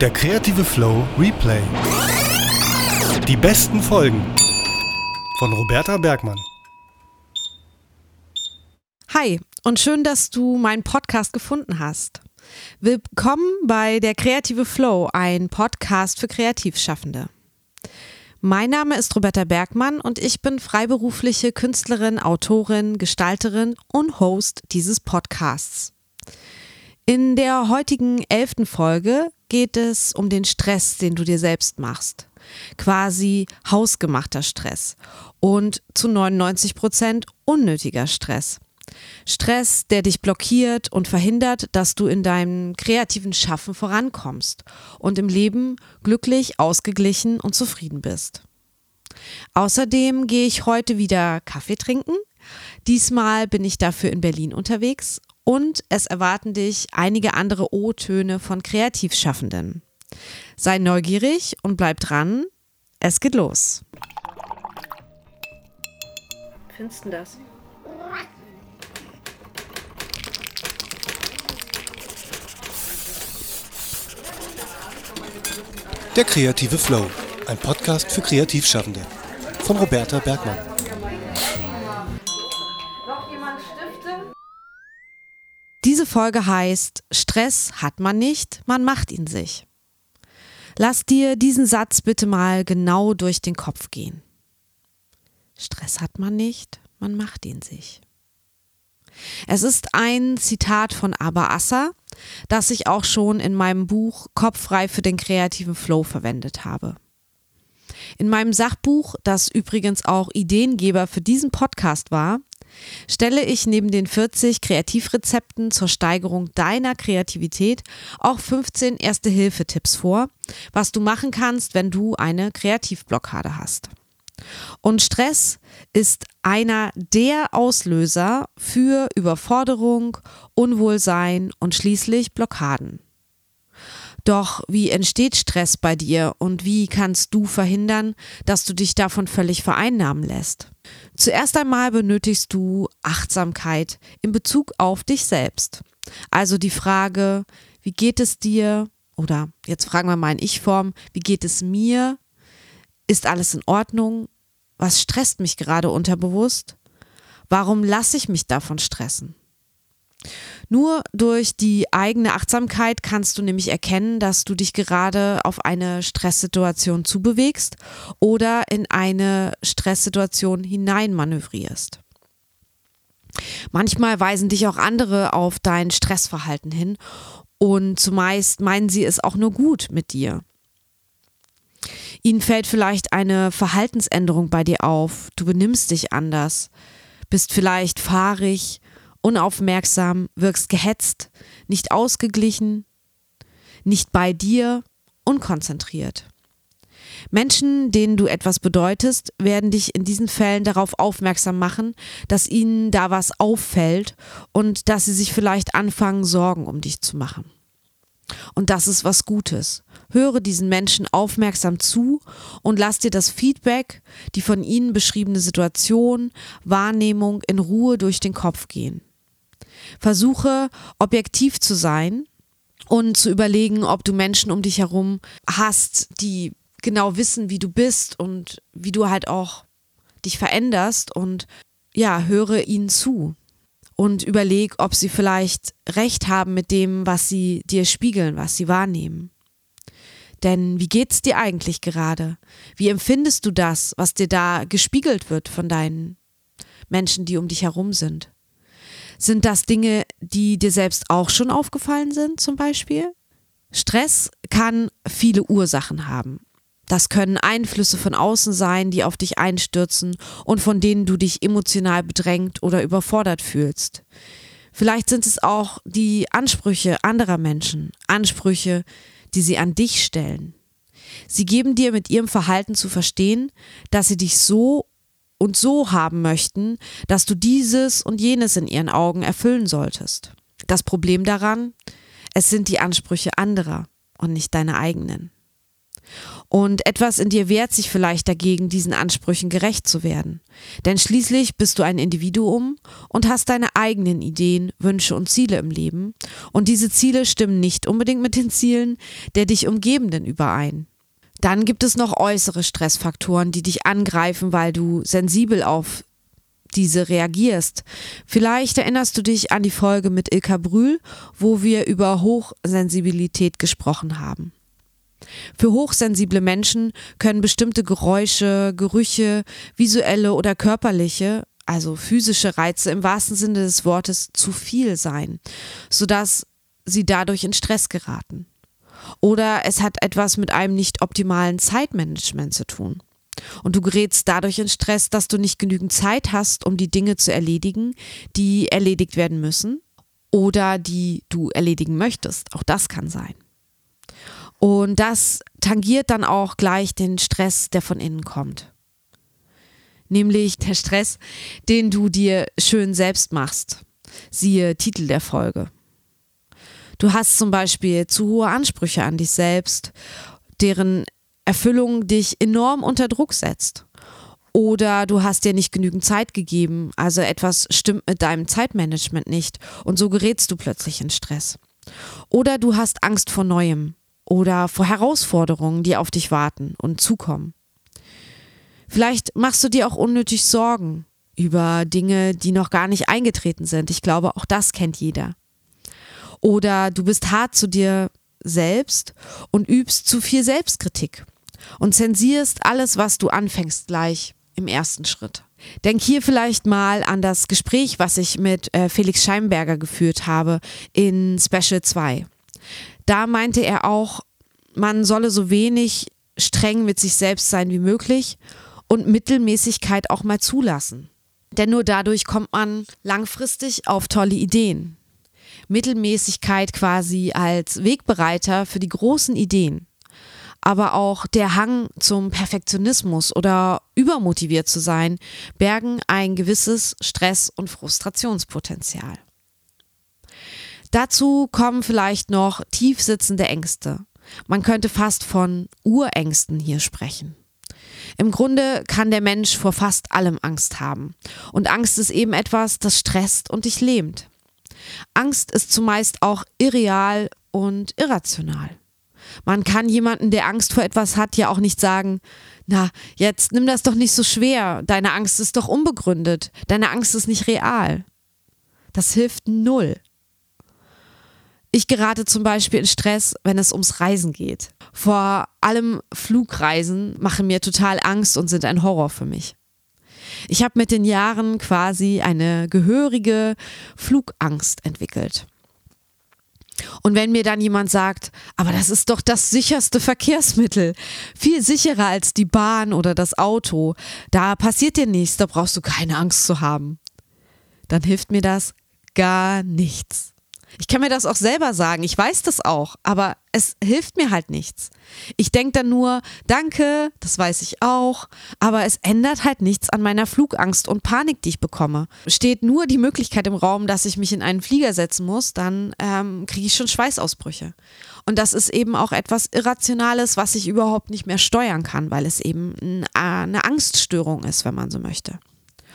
Der kreative Flow Replay. Die besten Folgen von Roberta Bergmann. Hi und schön, dass du meinen Podcast gefunden hast. Willkommen bei der Kreative Flow, ein Podcast für Kreativschaffende. Mein Name ist Roberta Bergmann und ich bin freiberufliche Künstlerin, Autorin, Gestalterin und Host dieses Podcasts. In der heutigen elften Folge geht es um den Stress, den du dir selbst machst. Quasi hausgemachter Stress und zu 99 Prozent unnötiger Stress. Stress, der dich blockiert und verhindert, dass du in deinem kreativen Schaffen vorankommst und im Leben glücklich, ausgeglichen und zufrieden bist. Außerdem gehe ich heute wieder Kaffee trinken. Diesmal bin ich dafür in Berlin unterwegs und es erwarten dich einige andere O-Töne von Kreativschaffenden. Sei neugierig und bleib dran. Es geht los. Findest du das? Der kreative Flow. Ein Podcast für Kreativschaffende. Von Roberta Bergmann. Diese Folge heißt Stress hat man nicht, man macht ihn sich. Lass dir diesen Satz bitte mal genau durch den Kopf gehen. Stress hat man nicht, man macht ihn sich. Es ist ein Zitat von Abba Assa, das ich auch schon in meinem Buch Kopffrei für den kreativen Flow verwendet habe. In meinem Sachbuch, das übrigens auch Ideengeber für diesen Podcast war, stelle ich neben den 40 Kreativrezepten zur Steigerung deiner Kreativität auch 15 Erste-Hilfe-Tipps vor, was du machen kannst, wenn du eine Kreativblockade hast. Und Stress ist einer der Auslöser für Überforderung, Unwohlsein und schließlich Blockaden. Doch wie entsteht Stress bei dir und wie kannst du verhindern, dass du dich davon völlig vereinnahmen lässt? Zuerst einmal benötigst du Achtsamkeit in Bezug auf dich selbst. Also die Frage, wie geht es dir? Oder jetzt fragen wir mal in Ich-Form, wie geht es mir? Ist alles in Ordnung? Was stresst mich gerade unterbewusst? Warum lasse ich mich davon stressen? Nur durch die eigene Achtsamkeit kannst du nämlich erkennen, dass du dich gerade auf eine Stresssituation zubewegst oder in eine Stresssituation hineinmanövrierst. Manchmal weisen dich auch andere auf dein Stressverhalten hin und zumeist meinen sie es auch nur gut mit dir. Ihnen fällt vielleicht eine Verhaltensänderung bei dir auf, du benimmst dich anders, bist vielleicht fahrig, unaufmerksam, wirkst gehetzt, nicht ausgeglichen, nicht bei dir, unkonzentriert. Menschen, denen du etwas bedeutest, werden dich in diesen Fällen darauf aufmerksam machen, dass ihnen da was auffällt und dass sie sich vielleicht anfangen, Sorgen um dich zu machen. Und das ist was Gutes. Höre diesen Menschen aufmerksam zu und lass dir das Feedback, die von ihnen beschriebene Situation, Wahrnehmung in Ruhe durch den Kopf gehen. Versuche objektiv zu sein und zu überlegen, ob du Menschen um dich herum hast, die genau wissen, wie du bist und wie du halt auch dich veränderst und ja, höre ihnen zu und überleg, ob sie vielleicht recht haben mit dem, was sie dir spiegeln, was sie wahrnehmen. Denn wie geht's dir eigentlich gerade? Wie empfindest du das, was dir da gespiegelt wird von deinen Menschen, die um dich herum sind? Sind das Dinge, die dir selbst auch schon aufgefallen sind, zum Beispiel? Stress kann viele Ursachen haben. Das können Einflüsse von außen sein, die auf dich einstürzen und von denen du dich emotional bedrängt oder überfordert fühlst. Vielleicht sind es auch die Ansprüche anderer Menschen, Ansprüche, die sie an dich stellen. Sie geben dir mit ihrem Verhalten zu verstehen, dass sie dich so und so haben möchten, dass du dieses und jenes in ihren Augen erfüllen solltest. Das Problem daran, es sind die Ansprüche anderer und nicht deine eigenen. Und etwas in dir wehrt sich vielleicht dagegen, diesen Ansprüchen gerecht zu werden. Denn schließlich bist du ein Individuum und hast deine eigenen Ideen, Wünsche und Ziele im Leben. Und diese Ziele stimmen nicht unbedingt mit den Zielen der dich Umgebenden überein. Dann gibt es noch äußere Stressfaktoren, die dich angreifen, weil du sensibel auf diese reagierst. Vielleicht erinnerst du dich an die Folge mit Ilka Brühl, wo wir über Hochsensibilität gesprochen haben. Für hochsensible Menschen können bestimmte Geräusche, Gerüche, visuelle oder körperliche, also physische Reize im wahrsten Sinne des Wortes zu viel sein, sodass sie dadurch in Stress geraten. Oder es hat etwas mit einem nicht optimalen Zeitmanagement zu tun. Und du gerätst dadurch in Stress, dass du nicht genügend Zeit hast, um die Dinge zu erledigen, die erledigt werden müssen oder die du erledigen möchtest. Auch das kann sein. Und das tangiert dann auch gleich den Stress, der von innen kommt. Nämlich der Stress, den du dir schön selbst machst. Siehe Titel der Folge. Du hast zum Beispiel zu hohe Ansprüche an dich selbst, deren Erfüllung dich enorm unter Druck setzt. Oder du hast dir nicht genügend Zeit gegeben, also etwas stimmt mit deinem Zeitmanagement nicht und so gerätst du plötzlich in Stress. Oder du hast Angst vor Neuem, oder vor Herausforderungen, die auf dich warten und zukommen. Vielleicht machst du dir auch unnötig Sorgen über Dinge, die noch gar nicht eingetreten sind. Ich glaube, auch das kennt jeder. Oder du bist hart zu dir selbst und übst zu viel Selbstkritik und zensierst alles, was du anfängst gleich im ersten Schritt. Denk hier vielleicht mal an das Gespräch, was ich mit äh, Felix Scheinberger geführt habe in Special 2 da meinte er auch, man solle so wenig streng mit sich selbst sein wie möglich und Mittelmäßigkeit auch mal zulassen. Denn nur dadurch kommt man langfristig auf tolle Ideen. Mittelmäßigkeit quasi als Wegbereiter für die großen Ideen. Aber auch der Hang zum Perfektionismus oder übermotiviert zu sein, bergen ein gewisses Stress- und Frustrationspotenzial. Dazu kommen vielleicht noch tiefsitzende Ängste. Man könnte fast von Urängsten hier sprechen. Im Grunde kann der Mensch vor fast allem Angst haben. Und Angst ist eben etwas, das stresst und dich lähmt. Angst ist zumeist auch irreal und irrational. Man kann jemanden, der Angst vor etwas hat, ja auch nicht sagen, na, jetzt nimm das doch nicht so schwer, deine Angst ist doch unbegründet, deine Angst ist nicht real. Das hilft null. Ich gerate zum Beispiel in Stress, wenn es ums Reisen geht. Vor allem Flugreisen machen mir total Angst und sind ein Horror für mich. Ich habe mit den Jahren quasi eine gehörige Flugangst entwickelt. Und wenn mir dann jemand sagt, aber das ist doch das sicherste Verkehrsmittel, viel sicherer als die Bahn oder das Auto, da passiert dir nichts, da brauchst du keine Angst zu haben, dann hilft mir das gar nichts. Ich kann mir das auch selber sagen, ich weiß das auch, aber es hilft mir halt nichts. Ich denke dann nur, danke, das weiß ich auch, aber es ändert halt nichts an meiner Flugangst und Panik, die ich bekomme. Steht nur die Möglichkeit im Raum, dass ich mich in einen Flieger setzen muss, dann ähm, kriege ich schon Schweißausbrüche. Und das ist eben auch etwas Irrationales, was ich überhaupt nicht mehr steuern kann, weil es eben eine Angststörung ist, wenn man so möchte.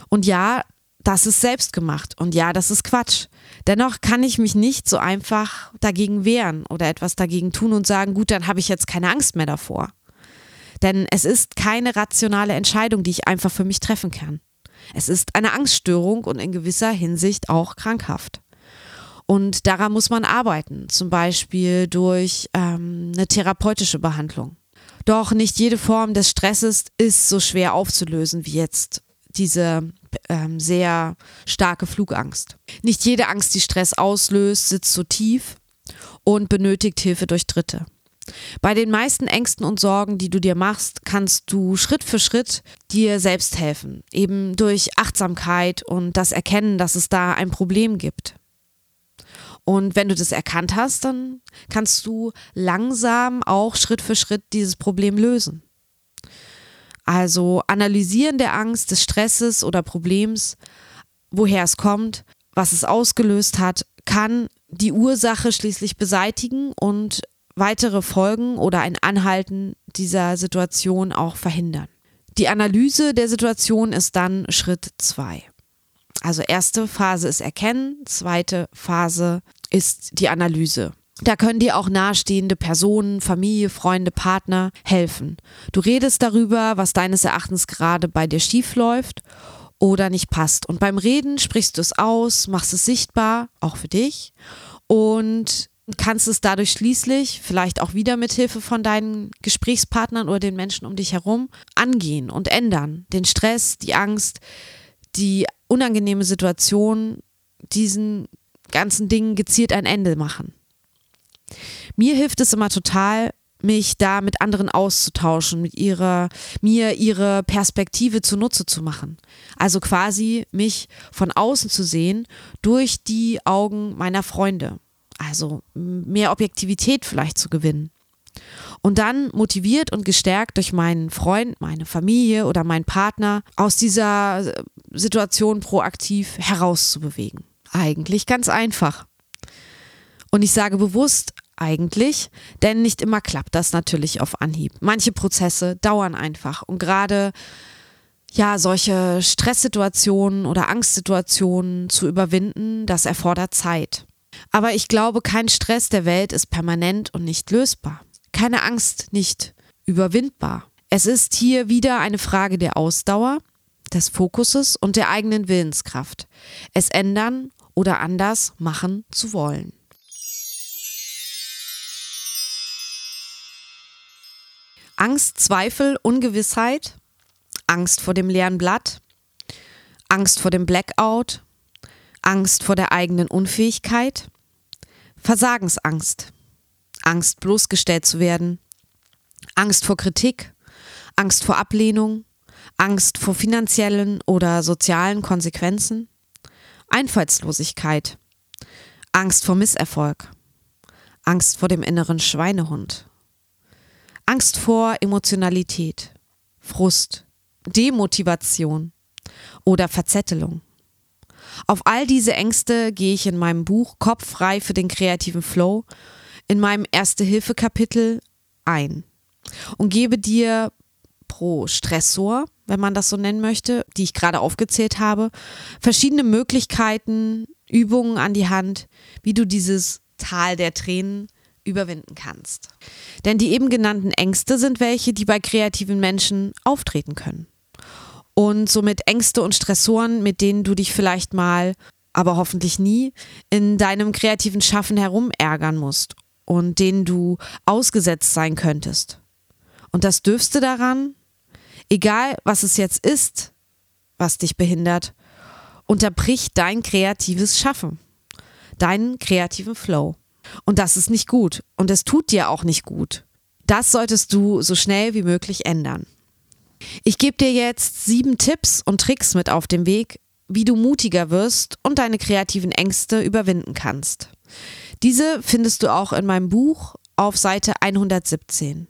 Und ja, das ist selbst gemacht und ja, das ist Quatsch. Dennoch kann ich mich nicht so einfach dagegen wehren oder etwas dagegen tun und sagen, gut, dann habe ich jetzt keine Angst mehr davor. Denn es ist keine rationale Entscheidung, die ich einfach für mich treffen kann. Es ist eine Angststörung und in gewisser Hinsicht auch krankhaft. Und daran muss man arbeiten, zum Beispiel durch ähm, eine therapeutische Behandlung. Doch nicht jede Form des Stresses ist so schwer aufzulösen wie jetzt diese ähm, sehr starke Flugangst. Nicht jede Angst, die Stress auslöst, sitzt so tief und benötigt Hilfe durch Dritte. Bei den meisten Ängsten und Sorgen, die du dir machst, kannst du Schritt für Schritt dir selbst helfen, eben durch Achtsamkeit und das Erkennen, dass es da ein Problem gibt. Und wenn du das erkannt hast, dann kannst du langsam auch Schritt für Schritt dieses Problem lösen. Also Analysieren der Angst, des Stresses oder Problems, woher es kommt, was es ausgelöst hat, kann die Ursache schließlich beseitigen und weitere Folgen oder ein Anhalten dieser Situation auch verhindern. Die Analyse der Situation ist dann Schritt zwei. Also erste Phase ist Erkennen, zweite Phase ist die Analyse. Da können dir auch nahestehende Personen, Familie, Freunde, Partner helfen. Du redest darüber, was deines Erachtens gerade bei dir schief läuft oder nicht passt. Und beim Reden sprichst du es aus, machst es sichtbar, auch für dich. Und kannst es dadurch schließlich, vielleicht auch wieder mit Hilfe von deinen Gesprächspartnern oder den Menschen um dich herum, angehen und ändern. Den Stress, die Angst, die unangenehme Situation, diesen ganzen Dingen gezielt ein Ende machen. Mir hilft es immer total, mich da mit anderen auszutauschen, mit ihrer, mir ihre Perspektive zunutze zu machen. Also quasi mich von außen zu sehen durch die Augen meiner Freunde. Also mehr Objektivität vielleicht zu gewinnen. Und dann motiviert und gestärkt durch meinen Freund, meine Familie oder meinen Partner aus dieser Situation proaktiv herauszubewegen. Eigentlich ganz einfach. Und ich sage bewusst eigentlich, denn nicht immer klappt das natürlich auf Anhieb. Manche Prozesse dauern einfach und gerade ja, solche Stresssituationen oder Angstsituationen zu überwinden, das erfordert Zeit. Aber ich glaube, kein Stress der Welt ist permanent und nicht lösbar. Keine Angst nicht überwindbar. Es ist hier wieder eine Frage der Ausdauer, des Fokuses und der eigenen Willenskraft. Es ändern oder anders machen zu wollen. Angst, Zweifel, Ungewissheit, Angst vor dem leeren Blatt, Angst vor dem Blackout, Angst vor der eigenen Unfähigkeit, Versagensangst, Angst bloßgestellt zu werden, Angst vor Kritik, Angst vor Ablehnung, Angst vor finanziellen oder sozialen Konsequenzen, Einfallslosigkeit, Angst vor Misserfolg, Angst vor dem inneren Schweinehund, Angst vor Emotionalität, Frust, Demotivation oder Verzettelung. Auf all diese Ängste gehe ich in meinem Buch Kopf frei für den kreativen Flow in meinem Erste-Hilfe-Kapitel ein und gebe dir pro Stressor, wenn man das so nennen möchte, die ich gerade aufgezählt habe, verschiedene Möglichkeiten, Übungen an die Hand, wie du dieses Tal der Tränen überwinden kannst. Denn die eben genannten Ängste sind welche, die bei kreativen Menschen auftreten können. Und somit Ängste und Stressoren, mit denen du dich vielleicht mal, aber hoffentlich nie, in deinem kreativen Schaffen herumärgern musst und denen du ausgesetzt sein könntest. Und das Dürfste daran, egal was es jetzt ist, was dich behindert, unterbricht dein kreatives Schaffen, deinen kreativen Flow. Und das ist nicht gut. Und es tut dir auch nicht gut. Das solltest du so schnell wie möglich ändern. Ich gebe dir jetzt sieben Tipps und Tricks mit auf den Weg, wie du mutiger wirst und deine kreativen Ängste überwinden kannst. Diese findest du auch in meinem Buch auf Seite 117.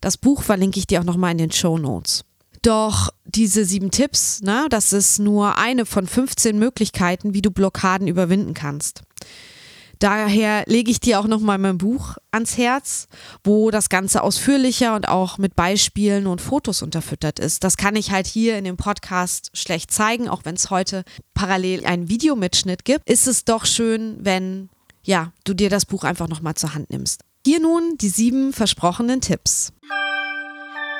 Das Buch verlinke ich dir auch nochmal in den Show Notes. Doch diese sieben Tipps, na, das ist nur eine von 15 Möglichkeiten, wie du Blockaden überwinden kannst. Daher lege ich dir auch nochmal mein Buch ans Herz, wo das Ganze ausführlicher und auch mit Beispielen und Fotos unterfüttert ist. Das kann ich halt hier in dem Podcast schlecht zeigen, auch wenn es heute parallel einen Videomitschnitt gibt. Ist es doch schön, wenn ja, du dir das Buch einfach nochmal zur Hand nimmst. Hier nun die sieben versprochenen Tipps.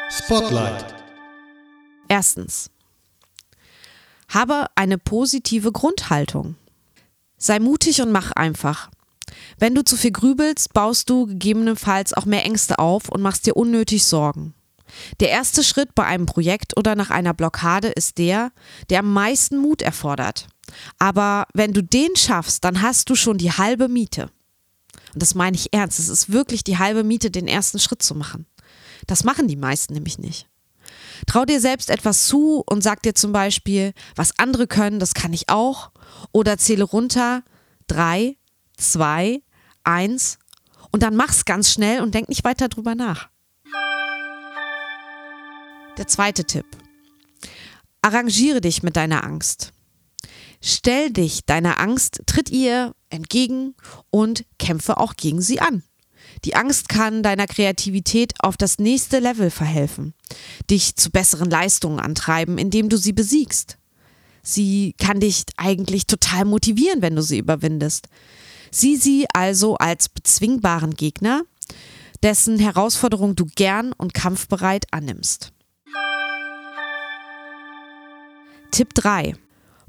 Spotlight. Erstens. Habe eine positive Grundhaltung. Sei mutig und mach einfach. Wenn du zu viel grübelst, baust du gegebenenfalls auch mehr Ängste auf und machst dir unnötig Sorgen. Der erste Schritt bei einem Projekt oder nach einer Blockade ist der, der am meisten Mut erfordert. Aber wenn du den schaffst, dann hast du schon die halbe Miete. Und das meine ich ernst. Es ist wirklich die halbe Miete, den ersten Schritt zu machen. Das machen die meisten nämlich nicht. Trau dir selbst etwas zu und sag dir zum Beispiel, was andere können, das kann ich auch. Oder zähle runter drei, zwei, eins und dann mach's ganz schnell und denk nicht weiter drüber nach. Der zweite Tipp. Arrangiere dich mit deiner Angst. Stell dich deiner Angst, tritt ihr entgegen und kämpfe auch gegen sie an. Die Angst kann deiner Kreativität auf das nächste Level verhelfen, dich zu besseren Leistungen antreiben, indem du sie besiegst. Sie kann dich eigentlich total motivieren, wenn du sie überwindest. Sieh sie also als bezwingbaren Gegner, dessen Herausforderung du gern und kampfbereit annimmst. Tipp 3.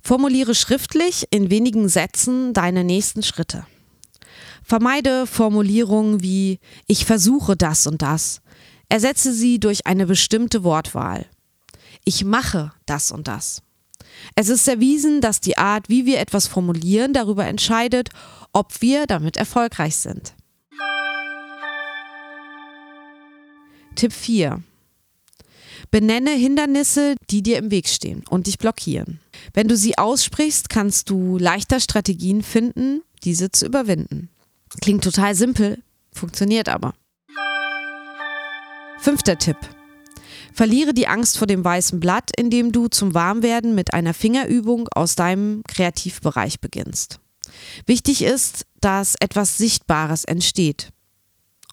Formuliere schriftlich in wenigen Sätzen deine nächsten Schritte. Vermeide Formulierungen wie ich versuche das und das. Ersetze sie durch eine bestimmte Wortwahl. Ich mache das und das. Es ist erwiesen, dass die Art, wie wir etwas formulieren, darüber entscheidet, ob wir damit erfolgreich sind. Tipp 4. Benenne Hindernisse, die dir im Weg stehen und dich blockieren. Wenn du sie aussprichst, kannst du leichter Strategien finden, diese zu überwinden. Klingt total simpel, funktioniert aber. Fünfter Tipp. Verliere die Angst vor dem weißen Blatt, indem du zum Warmwerden mit einer Fingerübung aus deinem Kreativbereich beginnst. Wichtig ist, dass etwas Sichtbares entsteht.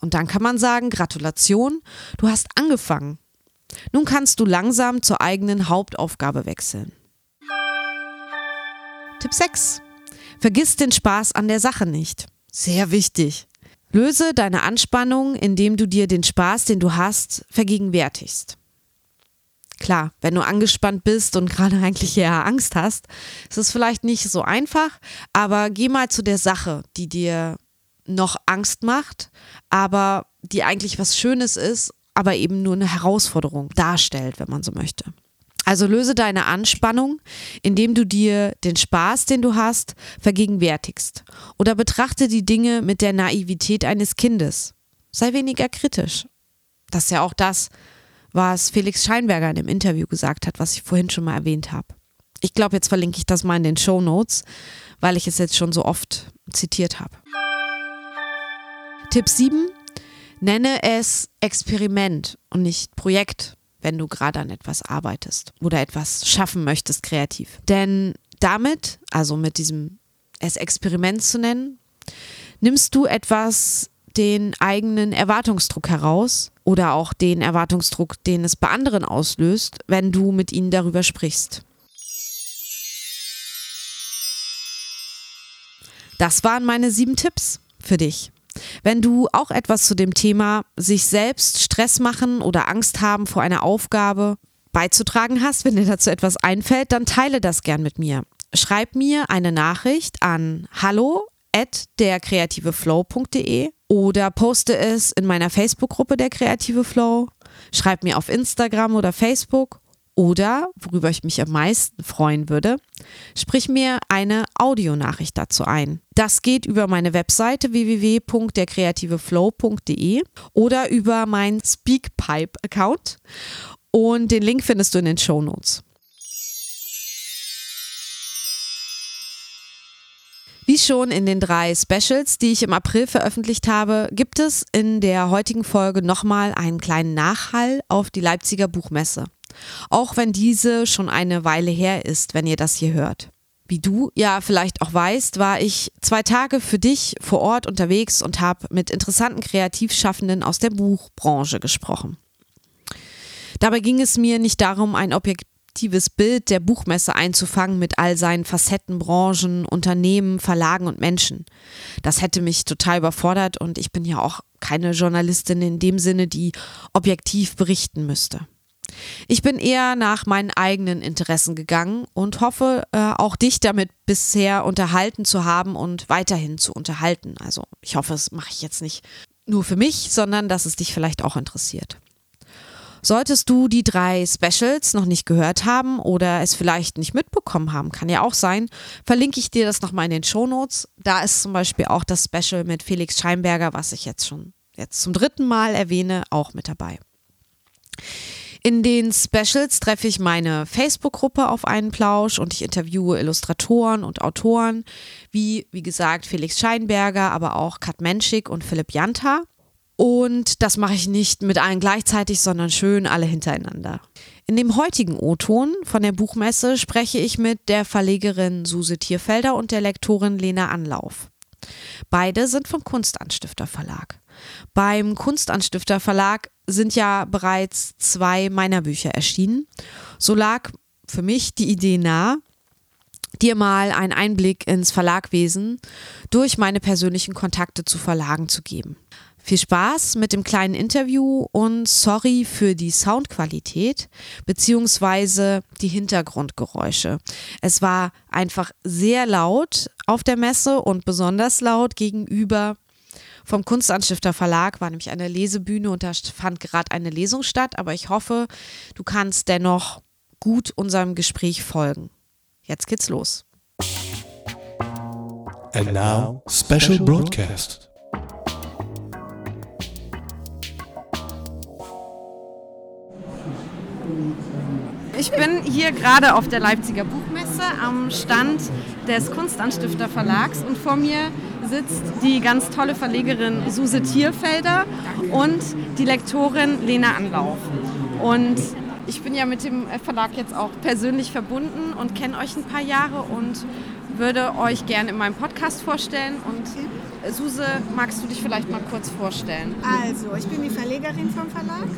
Und dann kann man sagen, Gratulation, du hast angefangen. Nun kannst du langsam zur eigenen Hauptaufgabe wechseln. Tipp 6. Vergiss den Spaß an der Sache nicht. Sehr wichtig. Löse deine Anspannung, indem du dir den Spaß, den du hast, vergegenwärtigst. Klar, wenn du angespannt bist und gerade eigentlich eher Angst hast, ist es vielleicht nicht so einfach, aber geh mal zu der Sache, die dir noch Angst macht, aber die eigentlich was Schönes ist, aber eben nur eine Herausforderung darstellt, wenn man so möchte. Also löse deine Anspannung, indem du dir den Spaß, den du hast, vergegenwärtigst. Oder betrachte die Dinge mit der Naivität eines Kindes. Sei weniger kritisch. Das ist ja auch das, was Felix Scheinberger in dem Interview gesagt hat, was ich vorhin schon mal erwähnt habe. Ich glaube, jetzt verlinke ich das mal in den Show Notes, weil ich es jetzt schon so oft zitiert habe. Tipp 7. Nenne es Experiment und nicht Projekt wenn du gerade an etwas arbeitest oder etwas schaffen möchtest kreativ. Denn damit, also mit diesem es Experiment zu nennen, nimmst du etwas den eigenen Erwartungsdruck heraus oder auch den Erwartungsdruck, den es bei anderen auslöst, wenn du mit ihnen darüber sprichst. Das waren meine sieben Tipps für dich. Wenn du auch etwas zu dem Thema sich selbst Stress machen oder Angst haben vor einer Aufgabe beizutragen hast, wenn dir dazu etwas einfällt, dann teile das gern mit mir. Schreib mir eine Nachricht an hallo at derkreativeflow.de oder poste es in meiner Facebook-Gruppe der Kreative Flow. Schreib mir auf Instagram oder Facebook oder, worüber ich mich am meisten freuen würde, sprich mir eine Audionachricht dazu ein. Das geht über meine Webseite www.derkreativeflow.de oder über meinen Speakpipe-Account und den Link findest du in den Show Notes. Wie schon in den drei Specials, die ich im April veröffentlicht habe, gibt es in der heutigen Folge nochmal einen kleinen Nachhall auf die Leipziger Buchmesse. Auch wenn diese schon eine Weile her ist, wenn ihr das hier hört. Wie du ja vielleicht auch weißt, war ich zwei Tage für dich vor Ort unterwegs und habe mit interessanten Kreativschaffenden aus der Buchbranche gesprochen. Dabei ging es mir nicht darum, ein objektives Bild der Buchmesse einzufangen mit all seinen Facetten, Branchen, Unternehmen, Verlagen und Menschen. Das hätte mich total überfordert und ich bin ja auch keine Journalistin in dem Sinne, die objektiv berichten müsste. Ich bin eher nach meinen eigenen Interessen gegangen und hoffe, äh, auch dich damit bisher unterhalten zu haben und weiterhin zu unterhalten. Also ich hoffe, das mache ich jetzt nicht nur für mich, sondern dass es dich vielleicht auch interessiert. Solltest du die drei Specials noch nicht gehört haben oder es vielleicht nicht mitbekommen haben, kann ja auch sein, verlinke ich dir das nochmal in den Show Notes. Da ist zum Beispiel auch das Special mit Felix Scheinberger, was ich jetzt schon jetzt zum dritten Mal erwähne, auch mit dabei. In den Specials treffe ich meine Facebook-Gruppe auf einen Plausch und ich interviewe Illustratoren und Autoren, wie, wie gesagt, Felix Scheinberger, aber auch Kat Menschik und Philipp Janta. Und das mache ich nicht mit allen gleichzeitig, sondern schön alle hintereinander. In dem heutigen O-Ton von der Buchmesse spreche ich mit der Verlegerin Suse Tierfelder und der Lektorin Lena Anlauf. Beide sind vom Kunstanstifter Verlag. Beim Kunstanstifter Verlag sind ja bereits zwei meiner Bücher erschienen. So lag für mich die Idee nahe, dir mal einen Einblick ins Verlagwesen durch meine persönlichen Kontakte zu Verlagen zu geben. Viel Spaß mit dem kleinen Interview und sorry für die Soundqualität beziehungsweise die Hintergrundgeräusche. Es war einfach sehr laut auf der Messe und besonders laut gegenüber vom Kunstanstifter Verlag war nämlich eine Lesebühne und da fand gerade eine Lesung statt, aber ich hoffe, du kannst dennoch gut unserem Gespräch folgen. Jetzt geht's los. And now, special broadcast. Ich bin hier gerade auf der Leipziger Buchmesse am Stand des Kunstanstifter Verlags und vor mir sitzt die ganz tolle Verlegerin Suse Tierfelder und die Lektorin Lena Anlauf. Und ich bin ja mit dem Verlag jetzt auch persönlich verbunden und kenne euch ein paar Jahre und würde euch gerne in meinem Podcast vorstellen. Und Suse, magst du dich vielleicht mal kurz vorstellen? Also, ich bin die Verlegerin vom Verlag.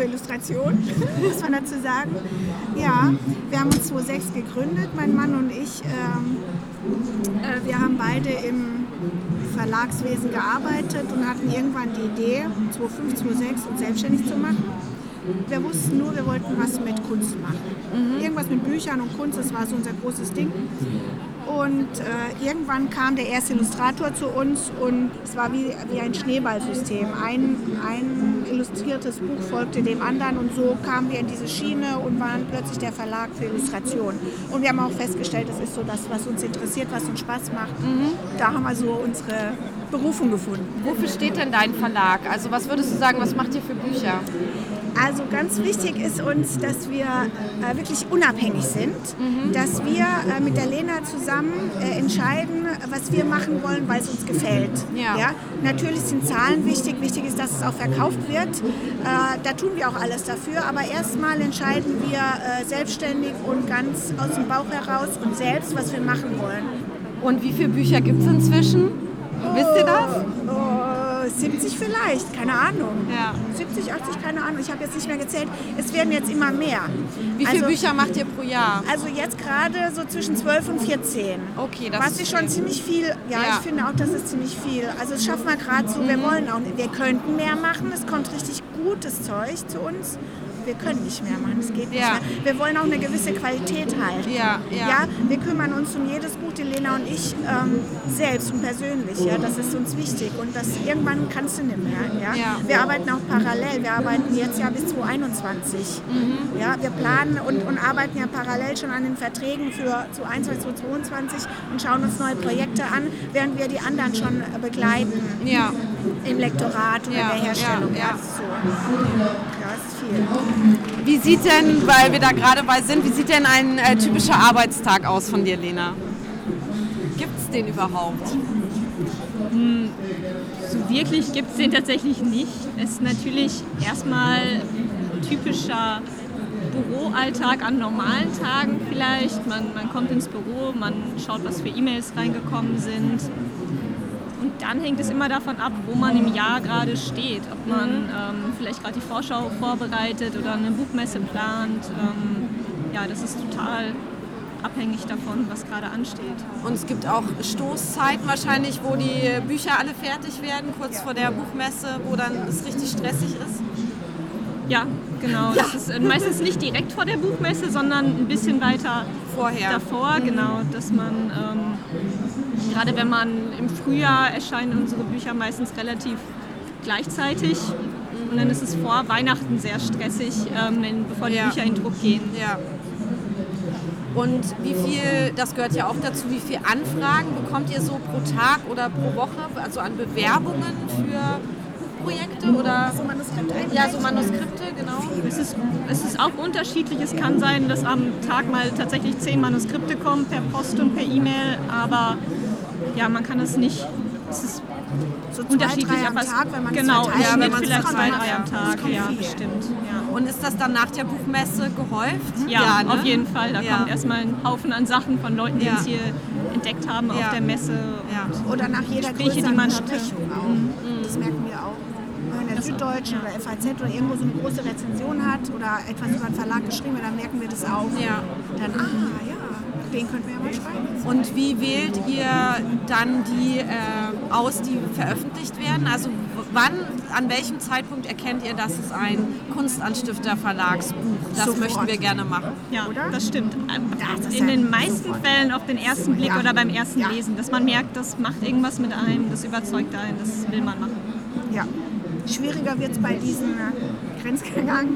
Für Illustration, muss man dazu sagen. Ja, wir haben uns 2006 gegründet, mein Mann und ich. Ähm, äh, wir haben beide im Verlagswesen gearbeitet und hatten irgendwann die Idee, 2005, 2006 uns selbstständig zu machen. Wir wussten nur, wir wollten was mit Kunst machen. Irgendwas mit Büchern und Kunst, das war so unser großes Ding. Und äh, irgendwann kam der erste Illustrator zu uns und es war wie, wie ein Schneeballsystem. Ein, ein illustriertes Buch folgte dem anderen und so kamen wir in diese Schiene und waren plötzlich der Verlag für Illustration. Und wir haben auch festgestellt, das ist so das, was uns interessiert, was uns Spaß macht. Da haben wir so unsere Berufung gefunden. Wofür steht denn dein Verlag? Also was würdest du sagen, was macht ihr für Bücher? Also ganz wichtig ist uns, dass wir äh, wirklich unabhängig sind, dass wir äh, mit der Lena zusammen äh, entscheiden, was wir machen wollen, weil es uns gefällt. Ja. Natürlich sind Zahlen wichtig, wichtig ist, dass es auch verkauft wird. Äh, da tun wir auch alles dafür, aber erstmal entscheiden wir äh, selbstständig und ganz aus dem Bauch heraus und selbst, was wir machen wollen. Und wie viele Bücher gibt es inzwischen? Wisst ihr das? Oh, 70 vielleicht, keine Ahnung. Ja. 70, 80, keine Ahnung. Ich habe jetzt nicht mehr gezählt. Es werden jetzt immer mehr. Wie viele Also- Bücher macht ihr pro Jahr? Also jetzt gerade so zwischen 12 und 14. Okay, das Was ist ist schon ziemlich viel. Ja, Ja. Mhm. ich finde auch, das ist ziemlich viel. Also das schaffen wir gerade so. Wir wollen auch nicht. Wir könnten mehr machen. Es kommt richtig gutes Zeug zu uns. Wir können nicht mehr machen. Es geht nicht Ja. mehr. Wir wollen auch eine gewisse Qualität halten. Ja, ja. ja wir kümmern uns um jedes Buch, die Lena und ich, ähm, selbst und persönlich. Ja, das ist uns wichtig. Und das irgendwann kannst du nicht mehr. Ja? Ja. Wir arbeiten auch parallel. Wir arbeiten jetzt ja bis 2021. Mhm. Ja, wir planen und, und arbeiten ja parallel schon an den Verträgen für 2021, 2022 und schauen uns neue Projekte an, während wir die anderen schon begleiten Ja. im Lektorat oder Ja, der Herstellung. ja, ja. So. Ja. Wie sieht denn, weil wir da gerade bei sind, wie sieht denn ein äh, typischer Arbeitstag aus von dir, Lena? Gibt es den überhaupt? So wirklich gibt es den tatsächlich nicht. Es ist natürlich erstmal typischer Büroalltag an normalen Tagen vielleicht. Man, man kommt ins Büro, man schaut, was für E-Mails reingekommen sind. Dann hängt es immer davon ab, wo man im Jahr gerade steht. Ob man ähm, vielleicht gerade die Vorschau vorbereitet oder eine Buchmesse plant. Ähm, ja, das ist total abhängig davon, was gerade ansteht. Und es gibt auch Stoßzeiten wahrscheinlich, wo die Bücher alle fertig werden, kurz vor der Buchmesse, wo dann es richtig stressig ist. Ja, genau. Das ist äh, meistens nicht direkt vor der Buchmesse, sondern ein bisschen weiter Vorher. davor, genau, dass man ähm, gerade wenn man im Frühjahr erscheinen unsere Bücher meistens relativ gleichzeitig und dann ist es vor Weihnachten sehr stressig, ähm, wenn, bevor die Ja. Bücher in Druck gehen. Ja. Und wie viel, das gehört ja auch dazu, wie viele Anfragen bekommt ihr so pro Tag oder pro Woche, also an Bewerbungen für Buchprojekte oder So Manuskript eigentlich. ja, so Manuskripte, genau. Es ist, es ist auch unterschiedlich. Es kann sein, dass am Tag mal tatsächlich zehn Manuskripte kommen per Post und per E-Mail, aber ja, man kann es nicht. Es ist so zwei, Unterschiedlich, drei am Tag, wenn man genau, zwei Tage Schnitt macht, vielleicht zwei, drei am Tag. Ja, viel. bestimmt. Ja. Und ist das dann nach der Buchmesse gehäuft? Ja, ne? auf jeden Fall. Da Ja. kommt erstmal ein Haufen an Sachen von Leuten, die Ja. uns hier entdeckt haben Ja. auf der Messe. Ja. Oder nach jeder Gespräche, die man hatte. Auch. Das merken wir auch. Wenn man in der Süddeutschen oder FAZ oder irgendwo so eine große Rezension hat oder etwas über einen Verlag geschrieben hat, dann merken wir das auch. Ja. Dann, ah ja, den könnten wir ja mal schreiben. Und wie wählt ihr dann die äh, aus, die veröffentlicht werden? Also wann, an welchem Zeitpunkt erkennt ihr, dass es ein Kunstanstifter Verlagsbuch? Das Sofort. möchten wir gerne machen. Ja, Oder? das stimmt. Ähm, Das In den meisten Fällen auf den ersten Blick Ja. oder beim ersten Ja. Lesen, dass man merkt, das macht irgendwas mit einem, das überzeugt einen, das will man machen. Ja. Schwieriger wird es bei diesen äh, Grenzgängern.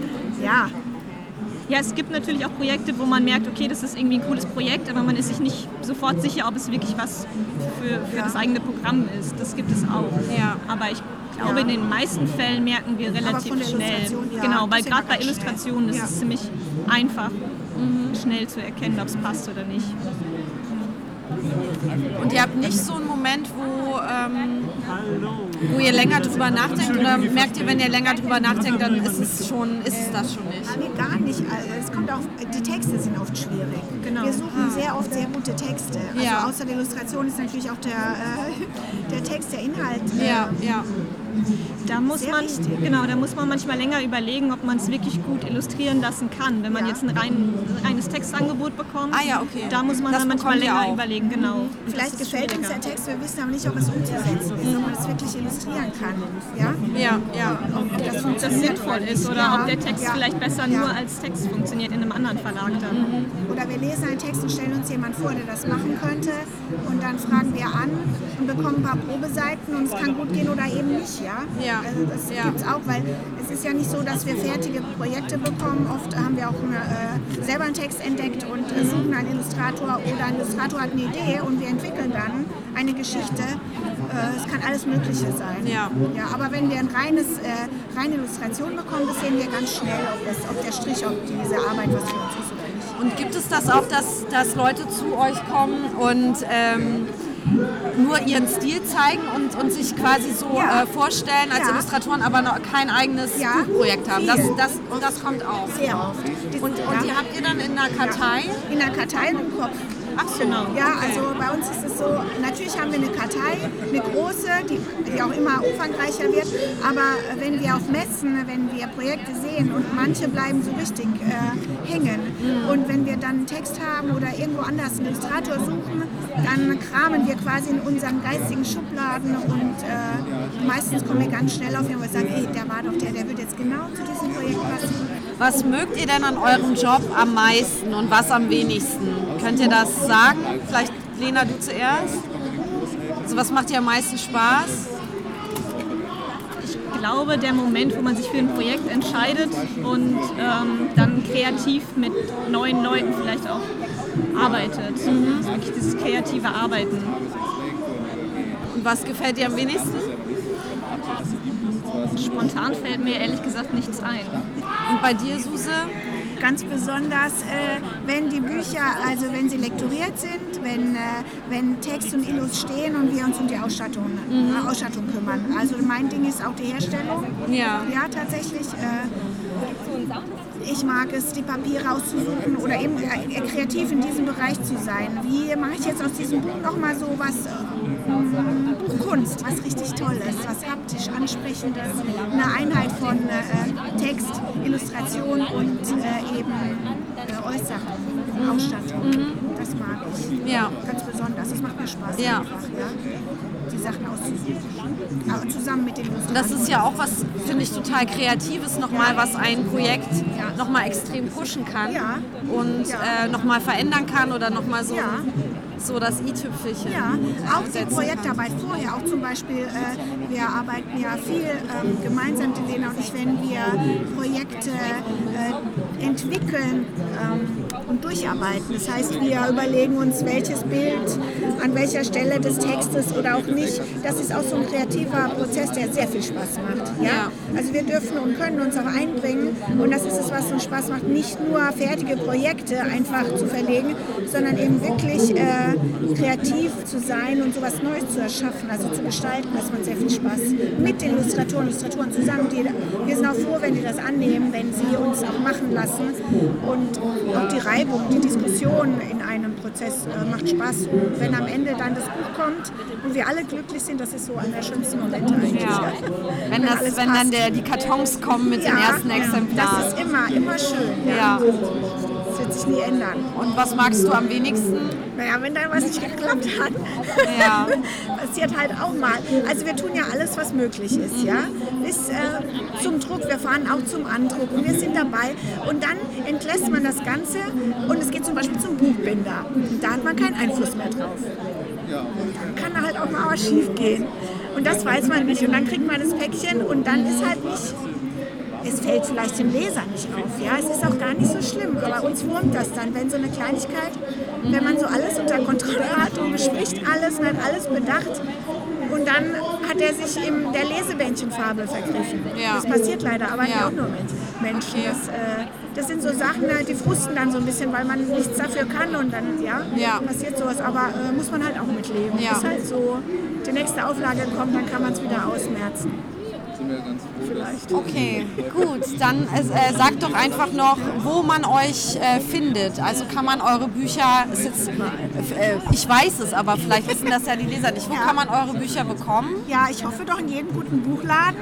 Ja, Ja, es gibt natürlich auch Projekte, wo man merkt, okay, das ist irgendwie ein cooles Projekt, aber man ist sich nicht sofort sicher, ob es wirklich was für, für Ja. das eigene Programm ist. Das gibt es auch. Ja. Aber ich glaube, in den meisten Fällen merken wir relativ schnell. Genau, weil gerade bei ganz schnell. Illustrationen ist es ziemlich einfach, schnell zu erkennen, ob es passt oder nicht. Und ihr habt nicht so einen Moment, wo, ähm, wo ihr länger drüber nachdenkt? Oder merkt ihr, wenn ihr länger drüber nachdenkt, dann ist es, schon, ist es das schon nicht? Nee, gar nicht. Es kommt auch, die Texte sind oft schwierig. Genau. Wir suchen sehr oft sehr gute Texte. Also Ja. außer der Illustration ist natürlich auch der, äh, der Text, der Inhalt. äh, Ja, ja. Da muss Sehr man genau, da muss man manchmal länger überlegen, ob man es wirklich gut illustrieren lassen kann. Wenn man Ja. jetzt ein rein, reines Textangebot bekommt, Ah ja, okay. da muss man Das dann manchmal länger überlegen, genau. Und Vielleicht das gefällt uns der. Text, wir wissen aber nicht, ob es umzusetzen ist, ob man es wirklich illustrieren kann. Ja? Ja, ja. Ob das ob das funktioniert sinnvoll ist oder Ja, ob der Text vielleicht besser nur als Text funktioniert in einem anderen Verlag dann. Oder wir lesen einen Text und stellen uns jemand vor, der das machen könnte. Und dann fragen wir an und bekommen ein paar Probeseiten und es kann gut gehen oder eben nicht. Ja, Ja. Also das Ja. gibt es auch, weil es ist ja nicht so, dass wir fertige Projekte bekommen. Oft haben wir auch eine, äh, selber einen Text entdeckt und äh, suchen einen Illustrator oder ein Illustrator hat eine Idee und wir entwickeln dann eine Geschichte. Äh, es kann alles Mögliche sein. Ja. Ja, aber wenn wir ein reines, äh, reine Illustration bekommen, das sehen wir ganz schnell, ob, das, ob der Strich, ob diese Arbeit was für uns ist oder nicht. Und gibt es das auch, dass, dass Leute zu euch kommen und ähm, nur ihren Stil zeigen und, und sich quasi so Ja. äh, vorstellen als Ja. Illustratoren, aber noch kein eigenes Ja. Buchprojekt haben? Das, das, das kommt auch. Sehr oft. Und, und die habt ihr dann in der Kartei? in der Kartei im Kopf. Ach so. Genau. Ja, Okay. also bei uns ist es so, natürlich haben wir eine Kartei, eine große, die, die auch immer umfangreicher wird, aber wenn wir auf Messen, wenn wir Projekte sehen und manche bleiben so richtig äh, hängen und wenn wir dann einen Text haben oder irgendwo anders einen Illustrator suchen, dann kramen wir quasi in unseren geistigen Schubladen und äh, meistens kommen wir ganz schnell auf jemanden und sagen, hey, der war doch der, der wird jetzt genau zu diesem Projekt passen. Was mögt ihr denn an eurem Job am meisten und was am wenigsten? Könnt ihr das sagen? Vielleicht Lena, du zuerst? Also was macht dir am meisten Spaß? Ich glaube, der Moment, wo man sich für ein Projekt entscheidet und ähm, dann kreativ mit neuen Leuten vielleicht auch arbeitet. Also wirklich dieses kreative Arbeiten. Und was gefällt dir am wenigsten? Spontan fällt mir ehrlich gesagt nichts ein. Und bei dir, Suse? Ganz besonders, äh, wenn die Bücher, also wenn sie lektoriert sind, wenn, äh, wenn Text und Illus stehen und wir uns um die Ausstattung, äh, Ausstattung kümmern. Also mein Ding ist auch die Herstellung. Ja. Ja, tatsächlich. Äh, ich mag es, die Papiere auszusuchen oder eben äh, kreativ in diesem Bereich zu sein. Wie mache ich jetzt aus diesem Buch nochmal so was, äh, Buchkunst, was richtig Tolles, was haptisch Ansprechendes, eine Einheit von äh, Text, Illustration und äh, eben äh, Äußerung, Ausstattung. Das mag ich Ja. ganz besonders. Das macht mir Spaß Ja. einfach, ja? die Sachen auszusuchen. Aber zusammen mit den. Das ist ja auch was, finde ich, total Kreatives nochmal, was ein Projekt nochmal extrem pushen kann Ja. und Ja. äh, nochmal verändern kann oder nochmal so, Ja. So das i-Tüpfelchen Ja, auch die. Projektarbeit vorher, auch zum Beispiel, äh, wir arbeiten ja viel ähm, gemeinsam, Lena und ich, wenn wir Projekte äh, entwickeln ähm, und durcharbeiten. Das heißt, wir überlegen uns, welches Bild an welcher Stelle des Textes oder auch nicht. Das ist auch so ein kreativer Prozess, der sehr viel Spaß macht. Ja? Also wir dürfen und können uns auch einbringen und das ist es, was uns Spaß macht, nicht nur fertige Projekte einfach zu verlegen, sondern eben wirklich äh, kreativ zu sein und sowas Neues zu erschaffen, also zu gestalten. Das macht sehr viel Spaß mit den Illustratoren, Illustratoren zusammen. Die, wir sind auch froh, wenn die das annehmen, wenn sie uns auch machen lassen. Und auch die Reibung, die Diskussion in einem Prozess äh, macht Spaß. Und wenn am Ende dann das Buch kommt und wir alle glücklich sind, das ist so einer der schönsten Momente eigentlich. Ja. Wenn, das, wenn dann der, die Kartons kommen mit den ersten ja, Exemplaren. Das ist immer, immer schön. Ja. Wird sich nie ändern. Und was magst du am wenigsten? Naja, wenn dann was nicht geklappt hat, Ja. passiert halt auch mal. Also wir tun ja alles, was möglich ist, ja. Bis äh, zum Druck, wir fahren auch zum Andruck und wir sind dabei. Und dann entlässt man das Ganze und es geht zum Beispiel zum Buchbinder. Und da hat man keinen Einfluss mehr drauf. Kann halt auch mal was schief gehen. Und das weiß man nicht. Und dann kriegt man das Päckchen und dann ist halt nicht es fällt vielleicht dem Leser nicht auf. Ja, es ist auch gar nicht so schlimm, aber uns wurmt das dann, wenn so eine Kleinigkeit, wenn man so alles unter Kontrolle hat und bespricht alles und hat alles bedacht und dann hat er sich in der Lesebändchenfabel vergriffen. Ja. Das passiert leider, aber nicht Ja. auch nur mit Menschen. Das, äh, das sind so Sachen, äh, die frusten dann so ein bisschen, weil man nichts dafür kann und dann ja, Ja. passiert sowas. Aber äh, muss man halt auch mitleben. Ja. Ist halt so, die nächste Auflage kommt, dann kann man es wieder ausmerzen. Vielleicht. Okay, gut. Dann äh, sagt doch einfach noch, wo man euch äh, findet. Also kann man eure Bücher, jetzt, äh, ich weiß es, aber vielleicht wissen das ja die Leser nicht. Wo Ja. kann man eure Bücher bekommen? Ja, ich hoffe doch in jedem guten Buchladen.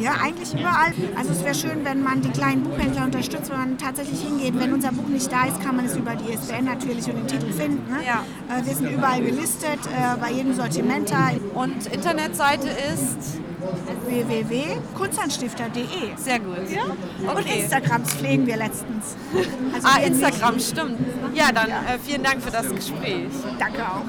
Ja, eigentlich überall. Also es wäre schön, wenn man die kleinen Buchhändler unterstützt, wenn man tatsächlich hingeht. Wenn unser Buch nicht da ist, kann man es über die ISBN natürlich und den Titel finden. Ne? Ja. Äh, wir sind überall gelistet, äh, bei jedem Sortiment da. Und Internetseite ist www.kunstanstifter.de sehr gut. Ja? Und Instagrams pflegen wir letztens. Also Ah, wir Instagram, nicht. stimmt. Ja, dann äh, vielen Dank für das Gespräch. Danke auch.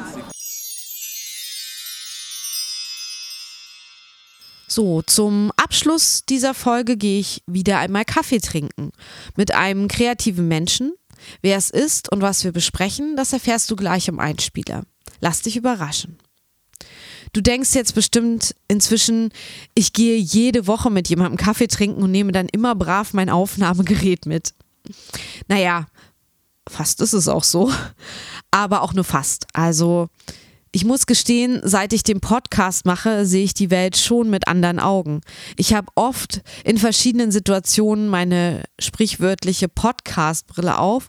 So, zum Abschluss dieser Folge gehe ich wieder einmal Kaffee trinken. Mit einem kreativen Menschen. Wer es ist und was wir besprechen, das erfährst du gleich im Einspieler. Lass dich überraschen. Du denkst jetzt bestimmt inzwischen, ich gehe jede Woche mit jemandem Kaffee trinken und nehme dann immer brav mein Aufnahmegerät mit. Naja, fast ist es auch so, aber auch nur fast. Also ich muss gestehen, seit ich den Podcast mache, sehe ich die Welt schon mit anderen Augen. Ich habe oft in verschiedenen Situationen meine sprichwörtliche Podcast-Brille auf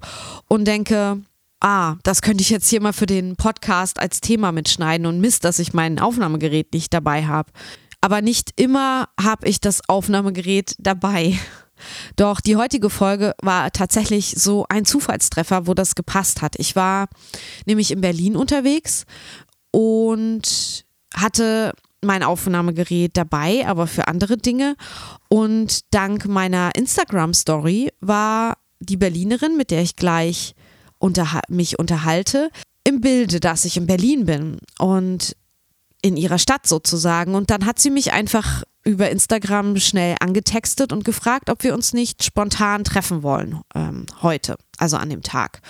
und denke, ah, das könnte ich jetzt hier mal für den Podcast als Thema mitschneiden und Mist, dass ich mein Aufnahmegerät nicht dabei habe. Aber nicht immer habe ich das Aufnahmegerät dabei. Doch die heutige Folge war tatsächlich so ein Zufallstreffer, wo das gepasst hat. Ich war nämlich in Berlin unterwegs und hatte mein Aufnahmegerät dabei, aber für andere Dinge. Und dank meiner Instagram-Story war die Berlinerin, mit der ich gleich unterha mich unterhalte, im Bilde, dass ich in Berlin bin und in ihrer Stadt sozusagen. Und dann hat sie mich einfach über Instagram schnell angetextet und gefragt, ob wir uns nicht spontan treffen wollen ähm, heute, also an dem Tag.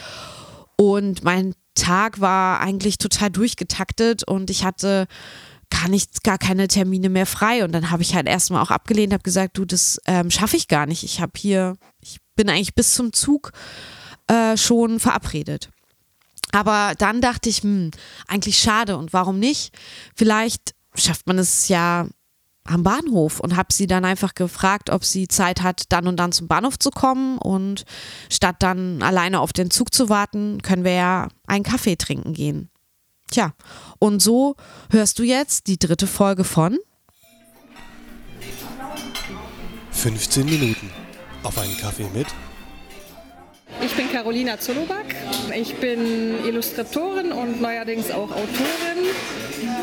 Und mein Tag war eigentlich total durchgetaktet und ich hatte gar nichts, gar keine Termine mehr frei. Und dann habe ich halt erstmal auch abgelehnt, habe gesagt, du, das ähm, schaffe ich gar nicht. Ich habe hier, ich bin eigentlich bis zum Zug äh, schon verabredet. Aber dann dachte ich, hm, eigentlich schade und warum nicht? Vielleicht schafft man es ja am Bahnhof und habe sie dann einfach gefragt, ob sie Zeit hat, dann und dann zum Bahnhof zu kommen und statt dann alleine auf den Zug zu warten, können wir ja einen Kaffee trinken gehen. Tja, und so hörst du jetzt die dritte Folge von 15 Minuten. Auf einen Kaffee mit Ich bin Carolina Zolobak. Ich bin Illustratorin und neuerdings auch Autorin.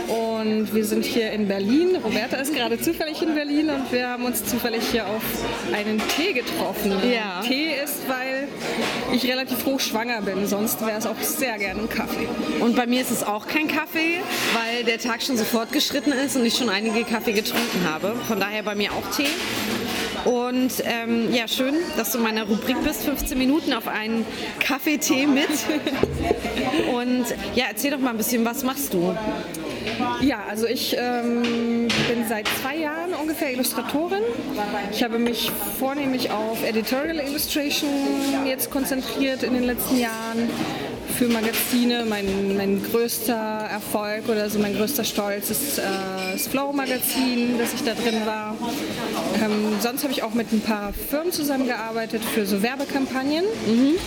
Und wir sind hier in Berlin. Roberta ist gerade zufällig in Berlin und wir haben uns zufällig hier auf einen Tee getroffen. Ja. Tee ist, weil ich relativ hoch schwanger bin. Sonst wäre es auch sehr gerne ein Kaffee. Und bei mir ist es auch kein Kaffee, weil der Tag schon so fortgeschritten ist und ich schon einige Kaffee getrunken habe. Von daher bei mir auch Tee. Und ähm, ja, schön, dass du in meiner Rubrik bist, 15 Minuten auf einen Kaffee-Tee mit. Und ja, erzähl doch mal ein bisschen, was machst du? Ja, also ich ähm, bin seit zwei Jahren ungefähr Illustratorin. Ich habe mich vornehmlich auf Editorial Illustration jetzt konzentriert in den letzten Jahren für Magazine. Mein, mein größter Erfolg oder so mein größter Stolz ist äh, das Flow-Magazin, dass ich da drin war. Ähm, sonst habe ich auch mit ein paar Firmen zusammengearbeitet für so Werbekampagnen.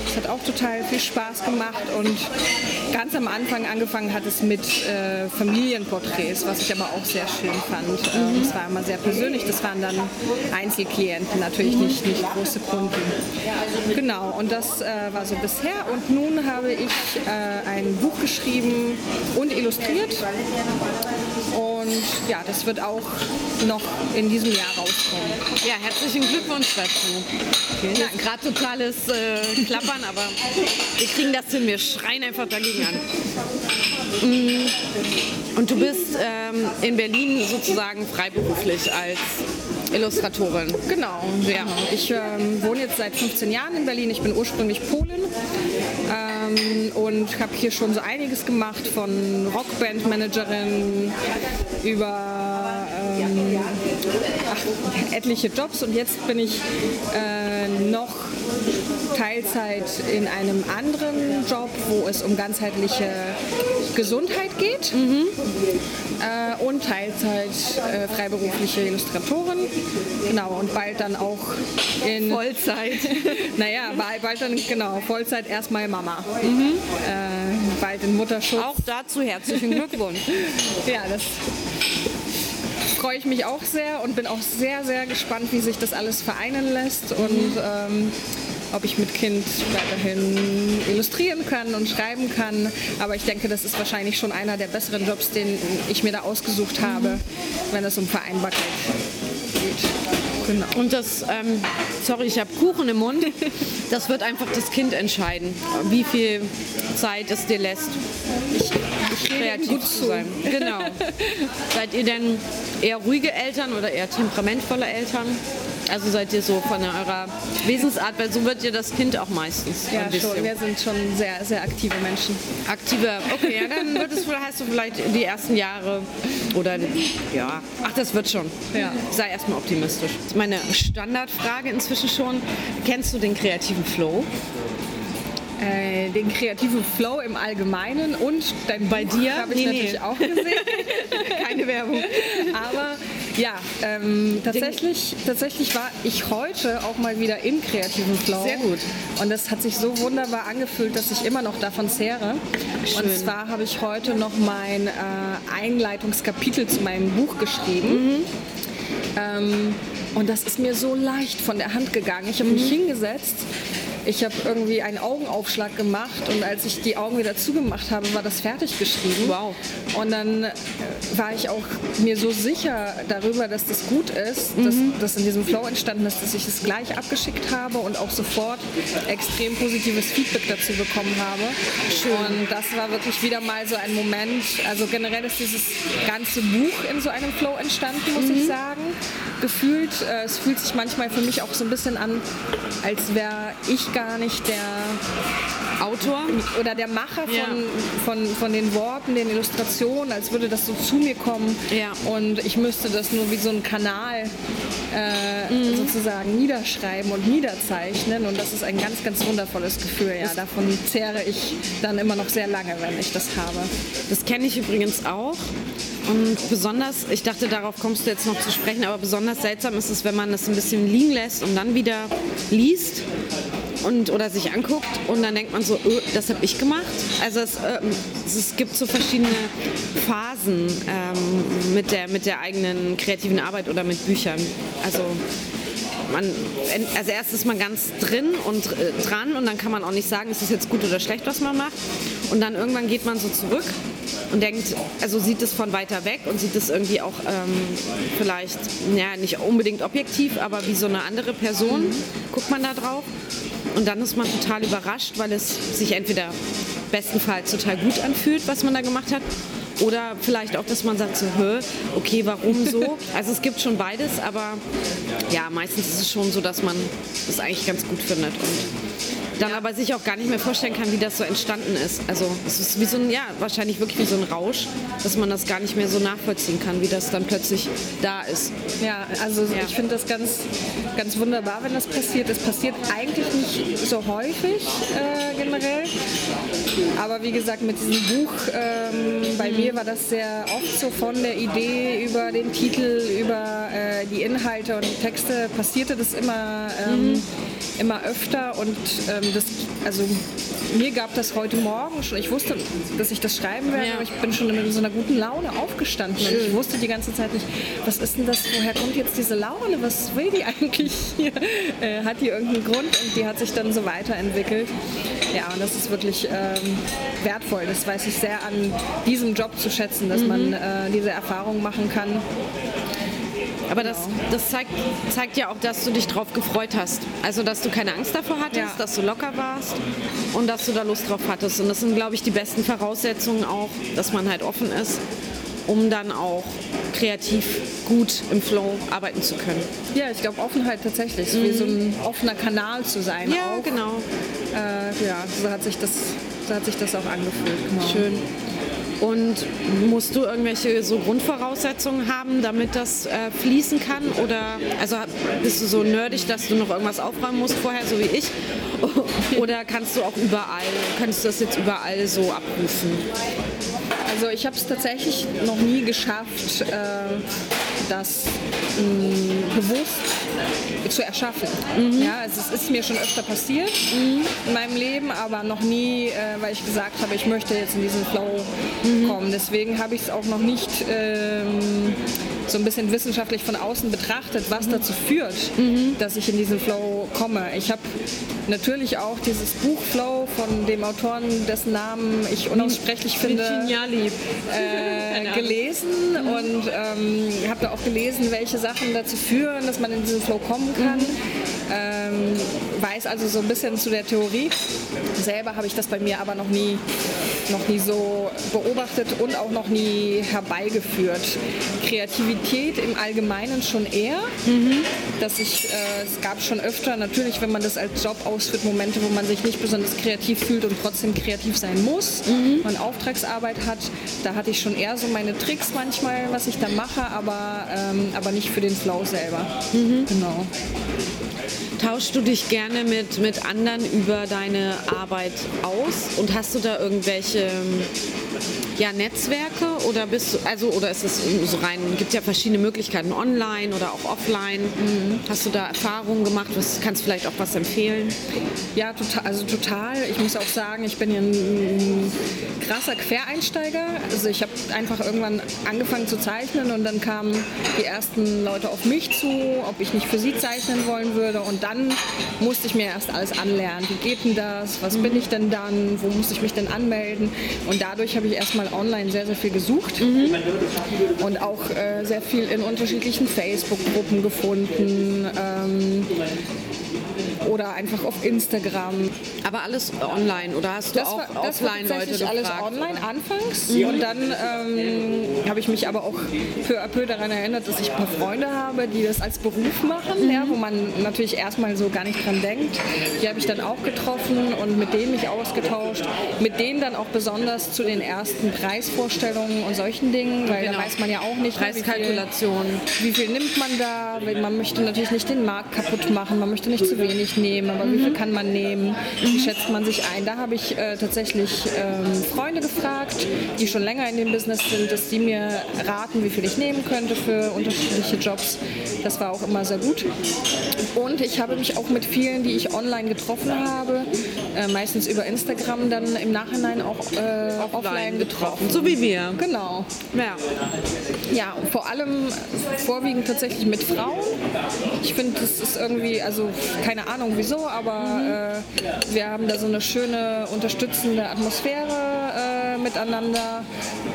Das hat auch total viel Spaß gemacht und ganz am Anfang angefangen hat es mit äh, Familienporträts, was ich aber auch sehr schön fand. Ähm, Das war immer sehr persönlich. Das waren dann Einzelklienten, natürlich nicht, nicht große Kunden. Genau, und das äh, war so bisher. Und nun habe ich äh, ein Buch geschrieben und illustriert. Und ja, das wird auch noch in diesem Jahr rauskommen. Ja, herzlichen Glückwunsch dazu. Vielen Dank. Gerade totales äh, Klappern, aber wir kriegen das hin. Wir schreien einfach dagegen an. Mm. Und du bist ähm, in Berlin sozusagen freiberuflich als Illustratorin. Genau, ja. Ich ähm, wohne jetzt seit 15 Jahren in Berlin. Ich bin ursprünglich Polin ähm, und habe hier schon so einiges gemacht, von Rockband-Managerin über ähm, etliche Jobs. Und jetzt bin ich äh, noch Teilzeit in einem anderen Job, wo es um ganzheitliche Gesundheit geht äh, und Teilzeit äh, freiberufliche Illustratorin. Genau, und bald dann auch in Vollzeit. naja, bald, dann genau, Vollzeit erstmal Mama. Äh, bald in Mutterschutz. Auch dazu herzlichen Glückwunsch. Ja, das freue ich mich auch sehr und bin auch sehr, sehr gespannt, wie sich das alles vereinen lässt und ähm, ob ich mit Kind weiterhin illustrieren kann und schreiben kann. Aber ich denke, das ist wahrscheinlich schon einer der besseren Jobs, den ich mir da ausgesucht habe, wenn es um Vereinbarkeit geht. Genau. Und das, ähm, sorry, ich habe Kuchen im Mund. Das wird einfach das Kind entscheiden, wie viel Zeit es dir lässt, kreativ gut zu zu. sein. Genau. seid ihr denn eher ruhige Eltern oder eher temperamentvolle Eltern? Also seid ihr so von eurer Wesensart, weil so wird ja das Kind auch meistens. Ja, schon. Wir sind schon sehr, sehr aktive Menschen. Aktive, okay, ja, dann wird es, hast du vielleicht die ersten Jahre oder ja, ach, das wird schon. Ja. Sei erstmal optimistisch. Meine Standardfrage inzwischen schon: Kennst du den kreativen Flow? Äh, den kreativen Flow im Allgemeinen und dein Bei Buch dir? habe ich Nee, natürlich nee. auch gesehen. Keine Werbung. Aber ja, ähm, tatsächlich, tatsächlich war ich heute auch mal wieder im kreativen Flow. Sehr gut. Und das hat sich so wunderbar angefühlt, dass ich immer noch davon zehre. Und Schön. zwar habe ich heute noch mein äh, Einleitungskapitel zu meinem Buch geschrieben. Ähm, und das ist mir so leicht von der Hand gegangen. Ich habe mich hingesetzt. Ich habe irgendwie einen Augenaufschlag gemacht und als ich die Augen wieder zugemacht habe, war das fertig geschrieben. Wow. Und dann äh, war ich auch mir so sicher darüber, dass das gut ist, dass das in diesem Flow entstanden ist, dass ich es gleich abgeschickt habe und auch sofort extrem positives Feedback dazu bekommen habe. Und das war wirklich wieder mal so ein Moment. Also generell ist dieses ganze Buch in so einem Flow entstanden, muss ich sagen. Gefühlt, äh, es fühlt sich manchmal für mich auch so ein bisschen an, als wäre ich gar nicht der Autor? oder der Macher von, Ja. von, von den Worten, den Illustrationen, als würde das so zu mir kommen Ja. und ich müsste das nur wie so ein Kanal äh, Mhm. sozusagen niederschreiben und niederzeichnen und das ist ein ganz, ganz wundervolles Gefühl. Ja, davon zehre ich dann immer noch sehr lange, wenn ich das habe. Das kenne ich übrigens auch. Und besonders, ich dachte, darauf kommst du jetzt noch zu sprechen, aber besonders seltsam ist es, wenn man das ein bisschen liegen lässt und dann wieder liest und oder sich anguckt und dann denkt man so, öh, das habe ich gemacht. Also es, ähm, es, es gibt so verschiedene Phasen ähm, mit, der, mit der eigenen kreativen Arbeit oder mit Büchern. Also man, also erst ist man ganz drin und äh, dran und dann kann man auch nicht sagen, ist das jetzt gut oder schlecht, was man macht. Und dann irgendwann geht man so zurück und denkt, also sieht es von weiter weg und sieht es irgendwie auch ähm, vielleicht, ja, nicht unbedingt objektiv, aber wie so eine andere Person, guckt man da drauf. Und dann ist man total überrascht, weil es sich entweder bestenfalls total gut anfühlt, was man da gemacht hat, oder vielleicht auch, dass man sagt so, Hö, okay, warum so? Also es gibt schon beides, aber ja, meistens ist es schon so, dass man das eigentlich ganz gut findet. Und dann aber sich auch gar nicht mehr vorstellen kann, wie das so entstanden ist. Also es ist wie so ein, ja, wahrscheinlich wirklich wie so ein Rausch, dass man das gar nicht mehr so nachvollziehen kann, wie das dann plötzlich da ist. Ja, also Ja. ich finde das ganz, ganz wunderbar, wenn das passiert. Es passiert eigentlich nicht so häufig äh, generell. Aber wie gesagt, mit diesem Buch, ähm, bei mir war das sehr oft so von der Idee über den Titel, über äh, die Inhalte und die Texte passierte das immer, ähm, immer öfter. Und ähm, das, also mir gab das heute Morgen schon, ich wusste, dass ich das schreiben werde, Ja. aber ich bin schon mit so einer guten Laune aufgestanden. Und ich wusste die ganze Zeit nicht, was ist denn das, woher kommt jetzt diese Laune, was will die eigentlich hier? Äh, hat die irgendeinen Grund und die hat sich dann so weiterentwickelt. Ja, und das ist wirklich ähm, wertvoll. Das weiß ich sehr an diesem Job zu schätzen, dass man äh, diese Erfahrung machen kann. Aber das, das zeigt, zeigt ja auch, dass du dich drauf gefreut hast. Also, dass du keine Angst davor hattest, Ja. dass du locker warst und dass du da Lust drauf hattest. Und das sind, glaube ich, die besten Voraussetzungen auch, dass man halt offen ist, um dann auch kreativ gut im Flow arbeiten zu können. Ja, ich glaube Offenheit tatsächlich, so wie so ein offener Kanal zu sein. Ja, auch. genau. Äh, ja, so hat sich das, so hat sich das auch angefühlt. Genau. Schön. Und musst du irgendwelche so Grundvoraussetzungen haben, damit das äh, fließen kann? Oder also bist du so nerdig, dass du noch irgendwas aufräumen musst vorher, so wie ich? Oder kannst du auch überall, kannst du das jetzt überall so abrufen? Also ich habe es tatsächlich noch nie geschafft, äh, das mh, bewusst zu erschaffen. Ja, also es ist mir schon öfter passiert in meinem Leben, aber noch nie, äh, weil ich gesagt habe, ich möchte jetzt in diesen Flow kommen. Deswegen habe ich es auch noch nicht ähm, so ein bisschen wissenschaftlich von außen betrachtet, was dazu führt, dass ich in diesen Flow komme. Ich habe natürlich auch dieses Buch Flow von dem Autoren, dessen Namen ich unaussprechlich finde, äh, gelesen und ähm, habe da auch gelesen, welche Sachen dazu führen, dass man in diesen Flow kommen kann. Ähm, weiß also so ein bisschen zu der Theorie. Selber habe ich das bei mir aber noch nie, noch nie so beobachtet und auch noch nie herbeigeführt. Kreativität im Allgemeinen schon eher. Dass ich, äh, es gab schon öfter, natürlich, wenn man das als Job ausführt, Momente, wo man sich nicht besonders kreativ fühlt und trotzdem kreativ sein muss, man Auftragsarbeit hat. Da hatte ich schon eher so meine Tricks manchmal, was ich da mache, aber, ähm, aber nicht für den Flow selber. Genau. Tauschst du dich gerne mit, mit anderen über deine Arbeit aus und hast du da irgendwelche ja, Netzwerke oder bist du, also oder ist es so rein, gibt ja verschiedene Möglichkeiten, online oder auch offline. Hast du da Erfahrungen gemacht? Was, kannst vielleicht auch was empfehlen? Ja, total, also total. Ich muss auch sagen, ich bin ja ein krasser Quereinsteiger. Also ich habe einfach irgendwann angefangen zu zeichnen und dann kamen die ersten Leute auf mich zu, ob ich nicht für sie zeichnen wollen würde. Und dann musste ich mir erst alles anlernen. Wie geht denn das? Was bin ich denn dann? Wo muss ich mich denn anmelden? Und dadurch habe ich erstmal online sehr, sehr viel gesucht und auch äh, sehr viel in unterschiedlichen Facebook-Gruppen gefunden. Ähm, oder einfach auf Instagram. Aber alles online oder hast du Das auch war, das war offline Leute tatsächlich alles gefragt? online anfangs. Und dann ähm, habe ich mich aber auch peu à peu daran erinnert, dass ich ein paar Freunde habe, die das als Beruf machen, ja, wo man natürlich erstmal so gar nicht dran denkt. Die habe ich dann auch getroffen und mit denen mich ausgetauscht. Mit denen dann auch besonders zu den ersten Preisvorstellungen und solchen Dingen, weil Genau. da weiß man ja auch nicht, ne, wie viel- Preiskalkulation. wie viel nimmt man da? Weil Man möchte natürlich nicht den Markt kaputt machen, man möchte nicht zu wenig nehmen, aber wie viel kann man nehmen? Wie schätzt man sich ein? Da habe ich äh, tatsächlich ähm, Freunde gefragt, die schon länger in dem Business sind, dass die mir raten, wie viel ich nehmen könnte für unterschiedliche Jobs. Das war auch immer sehr gut. Und ich habe mich auch mit vielen, die ich online getroffen habe, äh, meistens über Instagram, dann im Nachhinein auch äh, offline getroffen. So wie wir. Genau. Ja. Ja, vor allem vorwiegend tatsächlich mit Frauen. Ich finde, das ist irgendwie, also keine Ahnung wieso, aber äh, wir haben da so eine schöne unterstützende Atmosphäre äh, miteinander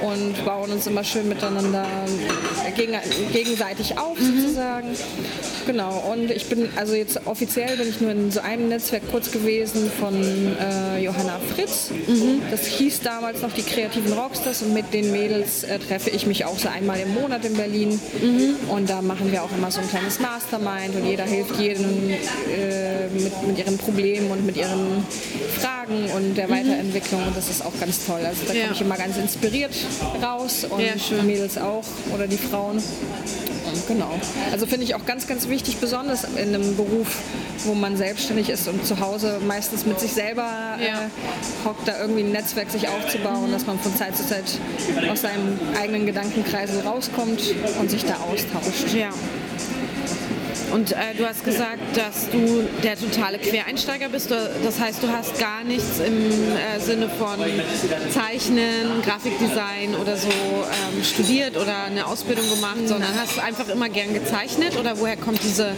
und bauen uns immer schön miteinander gegen, gegenseitig auf sozusagen. Genau, und ich bin, also jetzt offiziell bin ich nur in so einem Netzwerk kurz gewesen von äh, Johanna Fritz. Mhm. Das hieß damals noch die Kreativen Rockstars und mit den Mädels äh, treffe ich mich auch so einmal im Monat in Berlin. Mhm. Und da machen wir auch immer so ein kleines Mastermind und jeder hilft jedem äh, mit, mit ihren Problemen und mit ihren Fragen und der mhm. Weiterentwicklung. Und das ist auch ganz toll. Also da ja. komme ich immer ganz inspiriert raus und ja, die Mädels auch oder die Frauen. Genau. Also finde ich auch ganz, ganz wichtig, besonders in einem Beruf, wo man selbstständig ist und zu Hause meistens mit sich selber ja. äh, hockt, da irgendwie ein Netzwerk sich aufzubauen, dass man von Zeit zu Zeit aus seinem eigenen Gedankenkreisel rauskommt und sich da austauscht. Ja. Und äh, du hast gesagt, dass du der totale Quereinsteiger bist. Das heißt, du hast gar nichts im äh, Sinne von Zeichnen, Grafikdesign oder so ähm, studiert oder eine Ausbildung gemacht, sondern hast einfach immer gern gezeichnet? Oder woher kommt diese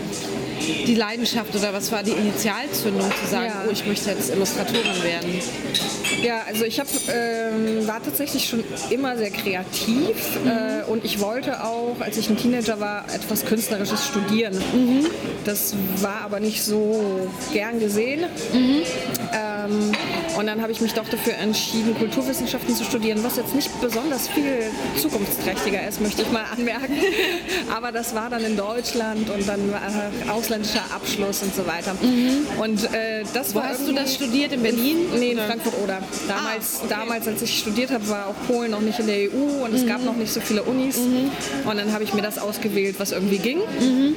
die Leidenschaft oder was war die Initialzündung zu sagen, ja. oh, ich möchte jetzt Illustratorin werden? Ja, also ich hab, ähm, war tatsächlich schon immer sehr kreativ mhm. äh, und ich wollte auch, als ich ein Teenager war, etwas Künstlerisches studieren. Mhm. Das war aber nicht so gern gesehen. Mhm. Ähm, und dann habe ich mich doch dafür entschieden, Kulturwissenschaften zu studieren, was jetzt nicht besonders viel zukunftsträchtiger ist, möchte ich mal anmerken. Aber das war dann in Deutschland und dann äh, ausländischer Abschluss und so weiter. Mhm. Und äh, das Wo war hast du das studiert? In Berlin? In, nee, in Frankfurt-Oder. Damals, ah, okay. damals, als ich studiert habe, war auch Polen noch nicht in der EU und es mhm. gab noch nicht so viele Unis. Mhm. Und dann habe ich mir das ausgewählt, was irgendwie ging. Mhm.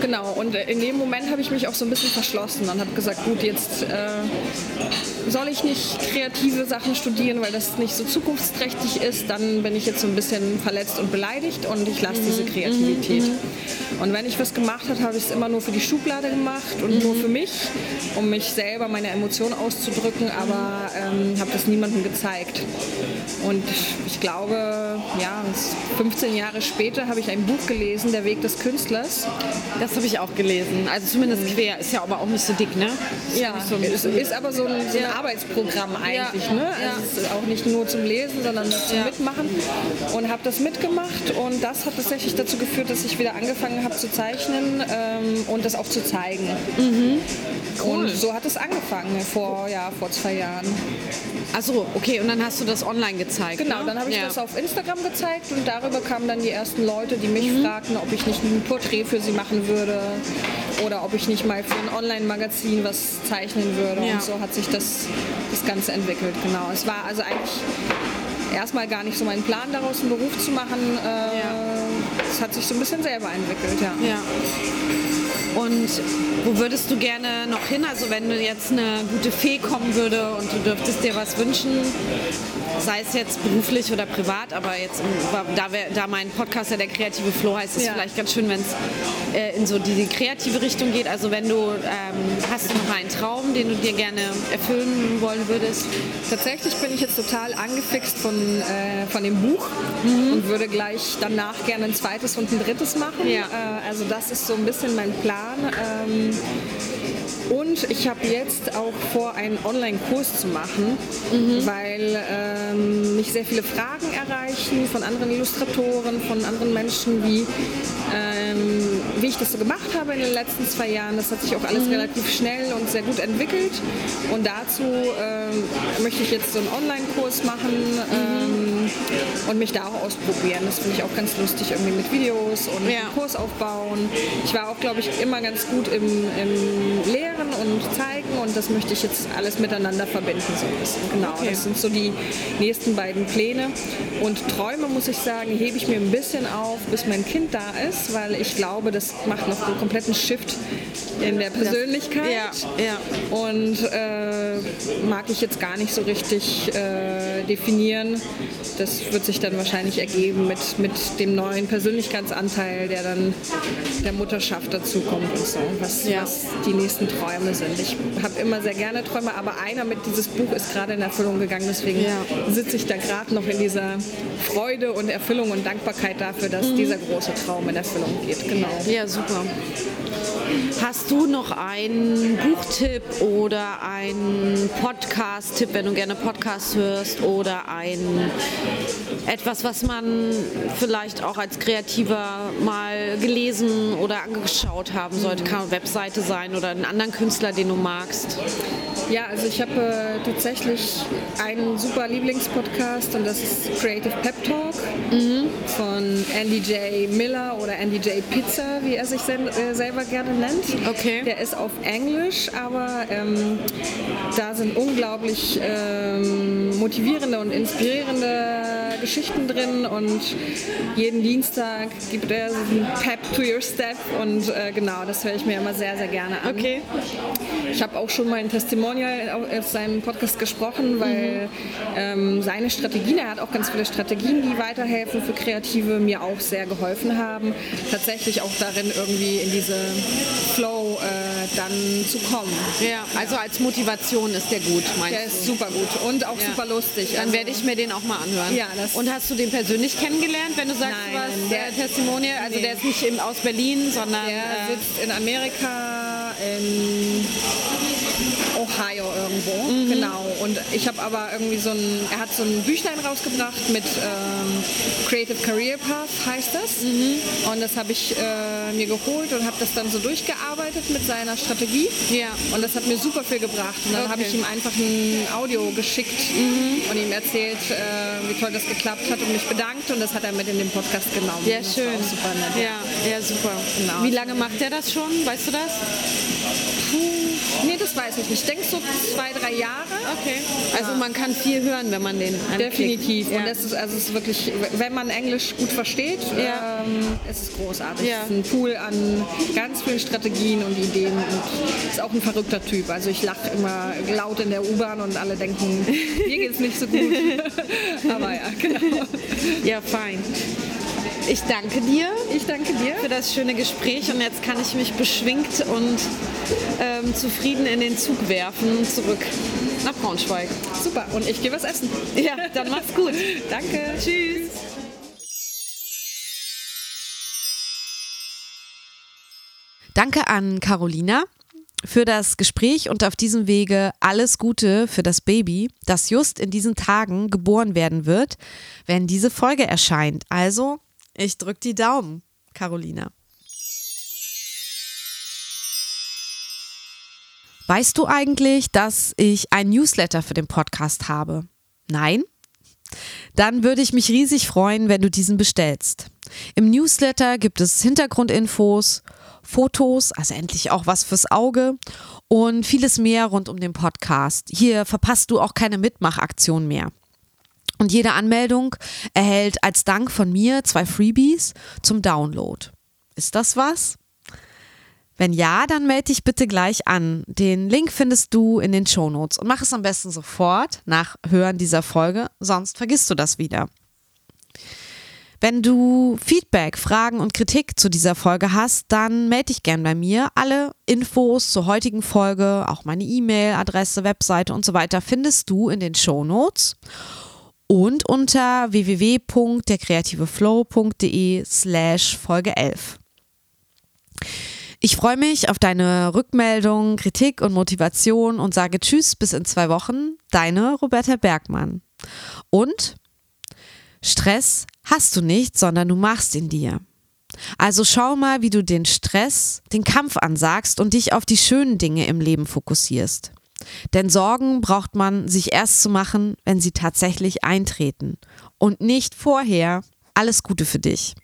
Genau, und in dem Moment habe ich mich auch so ein bisschen verschlossen und habe gesagt, gut, jetzt äh, soll ich nicht kreative Sachen studieren, weil das nicht so zukunftsträchtig ist, dann bin ich jetzt so ein bisschen verletzt und beleidigt und ich lasse mhm. diese Kreativität. Mhm. Und wenn ich was gemacht habe, habe ich es immer nur für die Schublade gemacht und mhm. nur für mich, um mich selber meine Emotionen auszudrücken, aber ähm, habe das niemandem gezeigt. Und ich glaube, ja, 15 Jahre später habe ich ein Buch gelesen, Der Weg des Künstlers. Das habe ich auch gelesen. Also zumindest mhm. quer, ist ja aber auch nicht so dick, ne? Ist ja, so ist, ist, aber so ein, so ein Arbeitsprogramm eigentlich, ja. ne? Also ist auch nicht nur zum Lesen, sondern zum ja. Mitmachen. Und habe das mitgemacht und das hat tatsächlich dazu geführt, dass ich wieder angefangen habe zu zeichnen ähm, und das auch zu zeigen. Mhm. Cool. Und so hat es angefangen vor, ja, vor zwei Jahren. Achso, okay, und dann hast du das online gezeigt. Genau, ne? dann habe ich ja. das auf Instagram gezeigt und darüber kamen dann die ersten Leute, die mich mhm. fragten, ob ich nicht ein Porträt für sie machen würde oder ob ich nicht mal für ein Online-Magazin was zeichnen würde. Ja. Und so hat sich das, das Ganze entwickelt, genau. Es war also eigentlich erstmal gar nicht so mein Plan, daraus einen Beruf zu machen. Äh, ja. Es hat sich so ein bisschen selber entwickelt, ja. ja. Und wo würdest du gerne noch hin? Also wenn du jetzt eine gute Fee kommen würde und du dürftest dir was wünschen, sei es jetzt beruflich oder privat, aber jetzt, da, wär, da mein Podcast ja der kreative Flow heißt, ist es ja. vielleicht ganz schön, wenn es äh, in so die, kreative Richtung geht. Also wenn du, ähm, hast du noch einen Traum, den du dir gerne erfüllen wollen würdest? Tatsächlich bin ich jetzt total angefixt von, äh, von dem Buch mhm. und würde gleich danach gerne ein zweites und ein drittes machen. Ja. Äh, also das ist so ein bisschen mein Plan. Ähm, Thank you. Und ich habe jetzt auch vor, einen Online-Kurs zu machen, mhm. weil ähm, mich sehr viele Fragen erreichen von anderen Illustratoren, von anderen Menschen, wie, ähm, wie ich das so gemacht habe in den letzten zwei Jahren. Das hat sich auch alles mhm. relativ schnell und sehr gut entwickelt. Und dazu ähm, möchte ich jetzt so einen Online-Kurs machen ähm, und mich da auch ausprobieren. Das finde ich auch ganz lustig, irgendwie mit Videos und ja. Kurs aufbauen. Ich war auch, glaube ich, immer ganz gut im, im Lehren erklären und zeigen und das möchte ich jetzt alles miteinander verbinden so ein bisschen. Genau, okay. das sind so die nächsten beiden Pläne. Und Träume, muss ich sagen, hebe ich mir ein bisschen auf, bis mein Kind da ist, weil ich glaube, das macht noch einen kompletten Shift in der Persönlichkeit. Ja, ja. Und äh, mag ich jetzt gar nicht so richtig äh, definieren. Das wird sich dann wahrscheinlich ergeben mit, mit dem neuen Persönlichkeitsanteil, der dann der Mutterschaft dazukommt und so, was, ja. was die nächsten Träume sind. Ich habe immer sehr gerne Träume, aber einer mit dieses Buch ist gerade in Erfüllung gegangen, deswegen ja. sitze ich da gerade noch in dieser Freude und Erfüllung und Dankbarkeit dafür, dass mhm. dieser große Traum in Erfüllung geht. Genau. Ja, super. Hast du noch einen Buchtipp oder einen Podcast-Tipp, wenn du gerne Podcasts hörst oder ein etwas, was man vielleicht auch als Kreativer mal gelesen oder angeschaut haben sollte? Kann eine Webseite sein oder einen anderen Künstler, den du magst? Ja, also ich habe äh, tatsächlich einen super Lieblingspodcast und das ist Creative Pep Talk von Andy J. Miller oder Andy J. Pizza, wie er sich äh, selber gerne nennt. Okay. Der ist auf Englisch, aber ähm, da sind unglaublich ähm, motivierende und inspirierende Geschichten drin und jeden Dienstag gibt er so einen Pep to your Step und äh, genau, das höre ich mir immer sehr, sehr gerne an. Okay. Ich habe auch schon mal ein Testimonial auf seinem Podcast gesprochen, weil ähm, seine Strategien, er hat auch ganz viele Strategien, die weiterhelfen für Kreative, mir auch sehr geholfen haben, tatsächlich auch darin irgendwie in diese Flow äh, dann zu kommen. Ja, also als Motivation ist der gut, meinst Der du? ist super gut und auch Ja. super lustig. Dann Also- werde ich mir den auch mal anhören. Ja, das- Und hast du den persönlich kennengelernt, wenn du sagst, Nein, du warst der- äh, Testimonial? Also nee. der ist nicht im, aus Berlin, sondern Der äh, sitzt in Amerika, in Ohio irgendwo, Mhm. genau. Und ich habe aber irgendwie so ein, er hat so ein Büchlein rausgebracht mit ähm, Creative Career Path heißt das. Mhm. Und das habe ich äh, mir geholt und habe das dann so durchgearbeitet mit seiner Strategie. Ja. Und das hat mir super viel gebracht. Und dann Okay. habe ich ihm einfach ein Audio geschickt und ihm erzählt, äh, wie toll das geklappt hat und mich bedankt. Und das hat er mit in den Podcast genommen. ja, Das schön. super nett. Ja, ja, super. Genau. Wie lange macht er das schon? Weißt du das? Nee, das weiß ich nicht. Ich denke so zwei, drei Jahre. Okay. Also man kann viel hören, wenn man den anklickt. Definitiv. Ja. Und das ist also es ist wirklich, wenn man Englisch gut versteht, Ja. ähm, es ist großartig. Ja. Es ist ein Pool an ganz vielen Strategien und Ideen und ist auch ein verrückter Typ. Also ich lache immer laut in der U-Bahn und alle denken, mir geht es nicht so gut. Aber ja, genau. ja, fein. Ich danke dir Ich danke dir. für das schöne Gespräch und jetzt kann ich mich beschwingt und ähm, zufrieden in den Zug werfen zurück nach Braunschweig. Super. Und ich gehe was essen. Ja, dann mach's gut. Danke. Tschüss. Danke an Carolina für das Gespräch und auf diesem Wege alles Gute für das Baby, das just in diesen Tagen geboren werden wird, wenn diese Folge erscheint. Also, ich drück die Daumen, Carolina. Weißt du eigentlich, dass ich ein Newsletter für den Podcast habe? Nein? Dann würde ich mich riesig freuen, wenn du diesen bestellst. Im Newsletter gibt es Hintergrundinfos, Fotos, also endlich auch was fürs Auge und vieles mehr rund um den Podcast. Hier verpasst du auch keine Mitmachaktion mehr. Und jede Anmeldung erhält als Dank von mir zwei Freebies zum Download. Ist das was? Wenn ja, dann melde dich bitte gleich an. Den Link findest du in den Shownotes und mach es am besten sofort nach Hören dieser Folge, sonst vergisst du das wieder. Wenn du Feedback, Fragen und Kritik zu dieser Folge hast, dann melde dich gern bei mir. Alle Infos zur heutigen Folge, auch meine E-Mail-Adresse, Webseite und so weiter findest du in den Shownotes und unter www.derkreativeflow.de slash Folge 11. Ich freue mich auf deine Rückmeldung, Kritik und Motivation und sage Tschüss bis in zwei Wochen. Deine Roberta Bergmann. Und Stress hast du nicht, sondern du machst ihn dir. Also schau mal, wie du den Stress, den Kampf ansagst und dich auf die schönen Dinge im Leben fokussierst. Denn Sorgen braucht man sich erst zu machen, wenn sie tatsächlich eintreten. Und nicht vorher. Alles Gute für dich.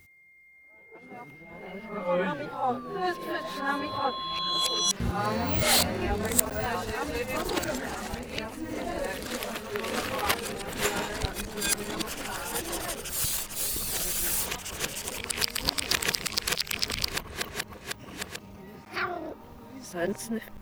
Sonst nicht.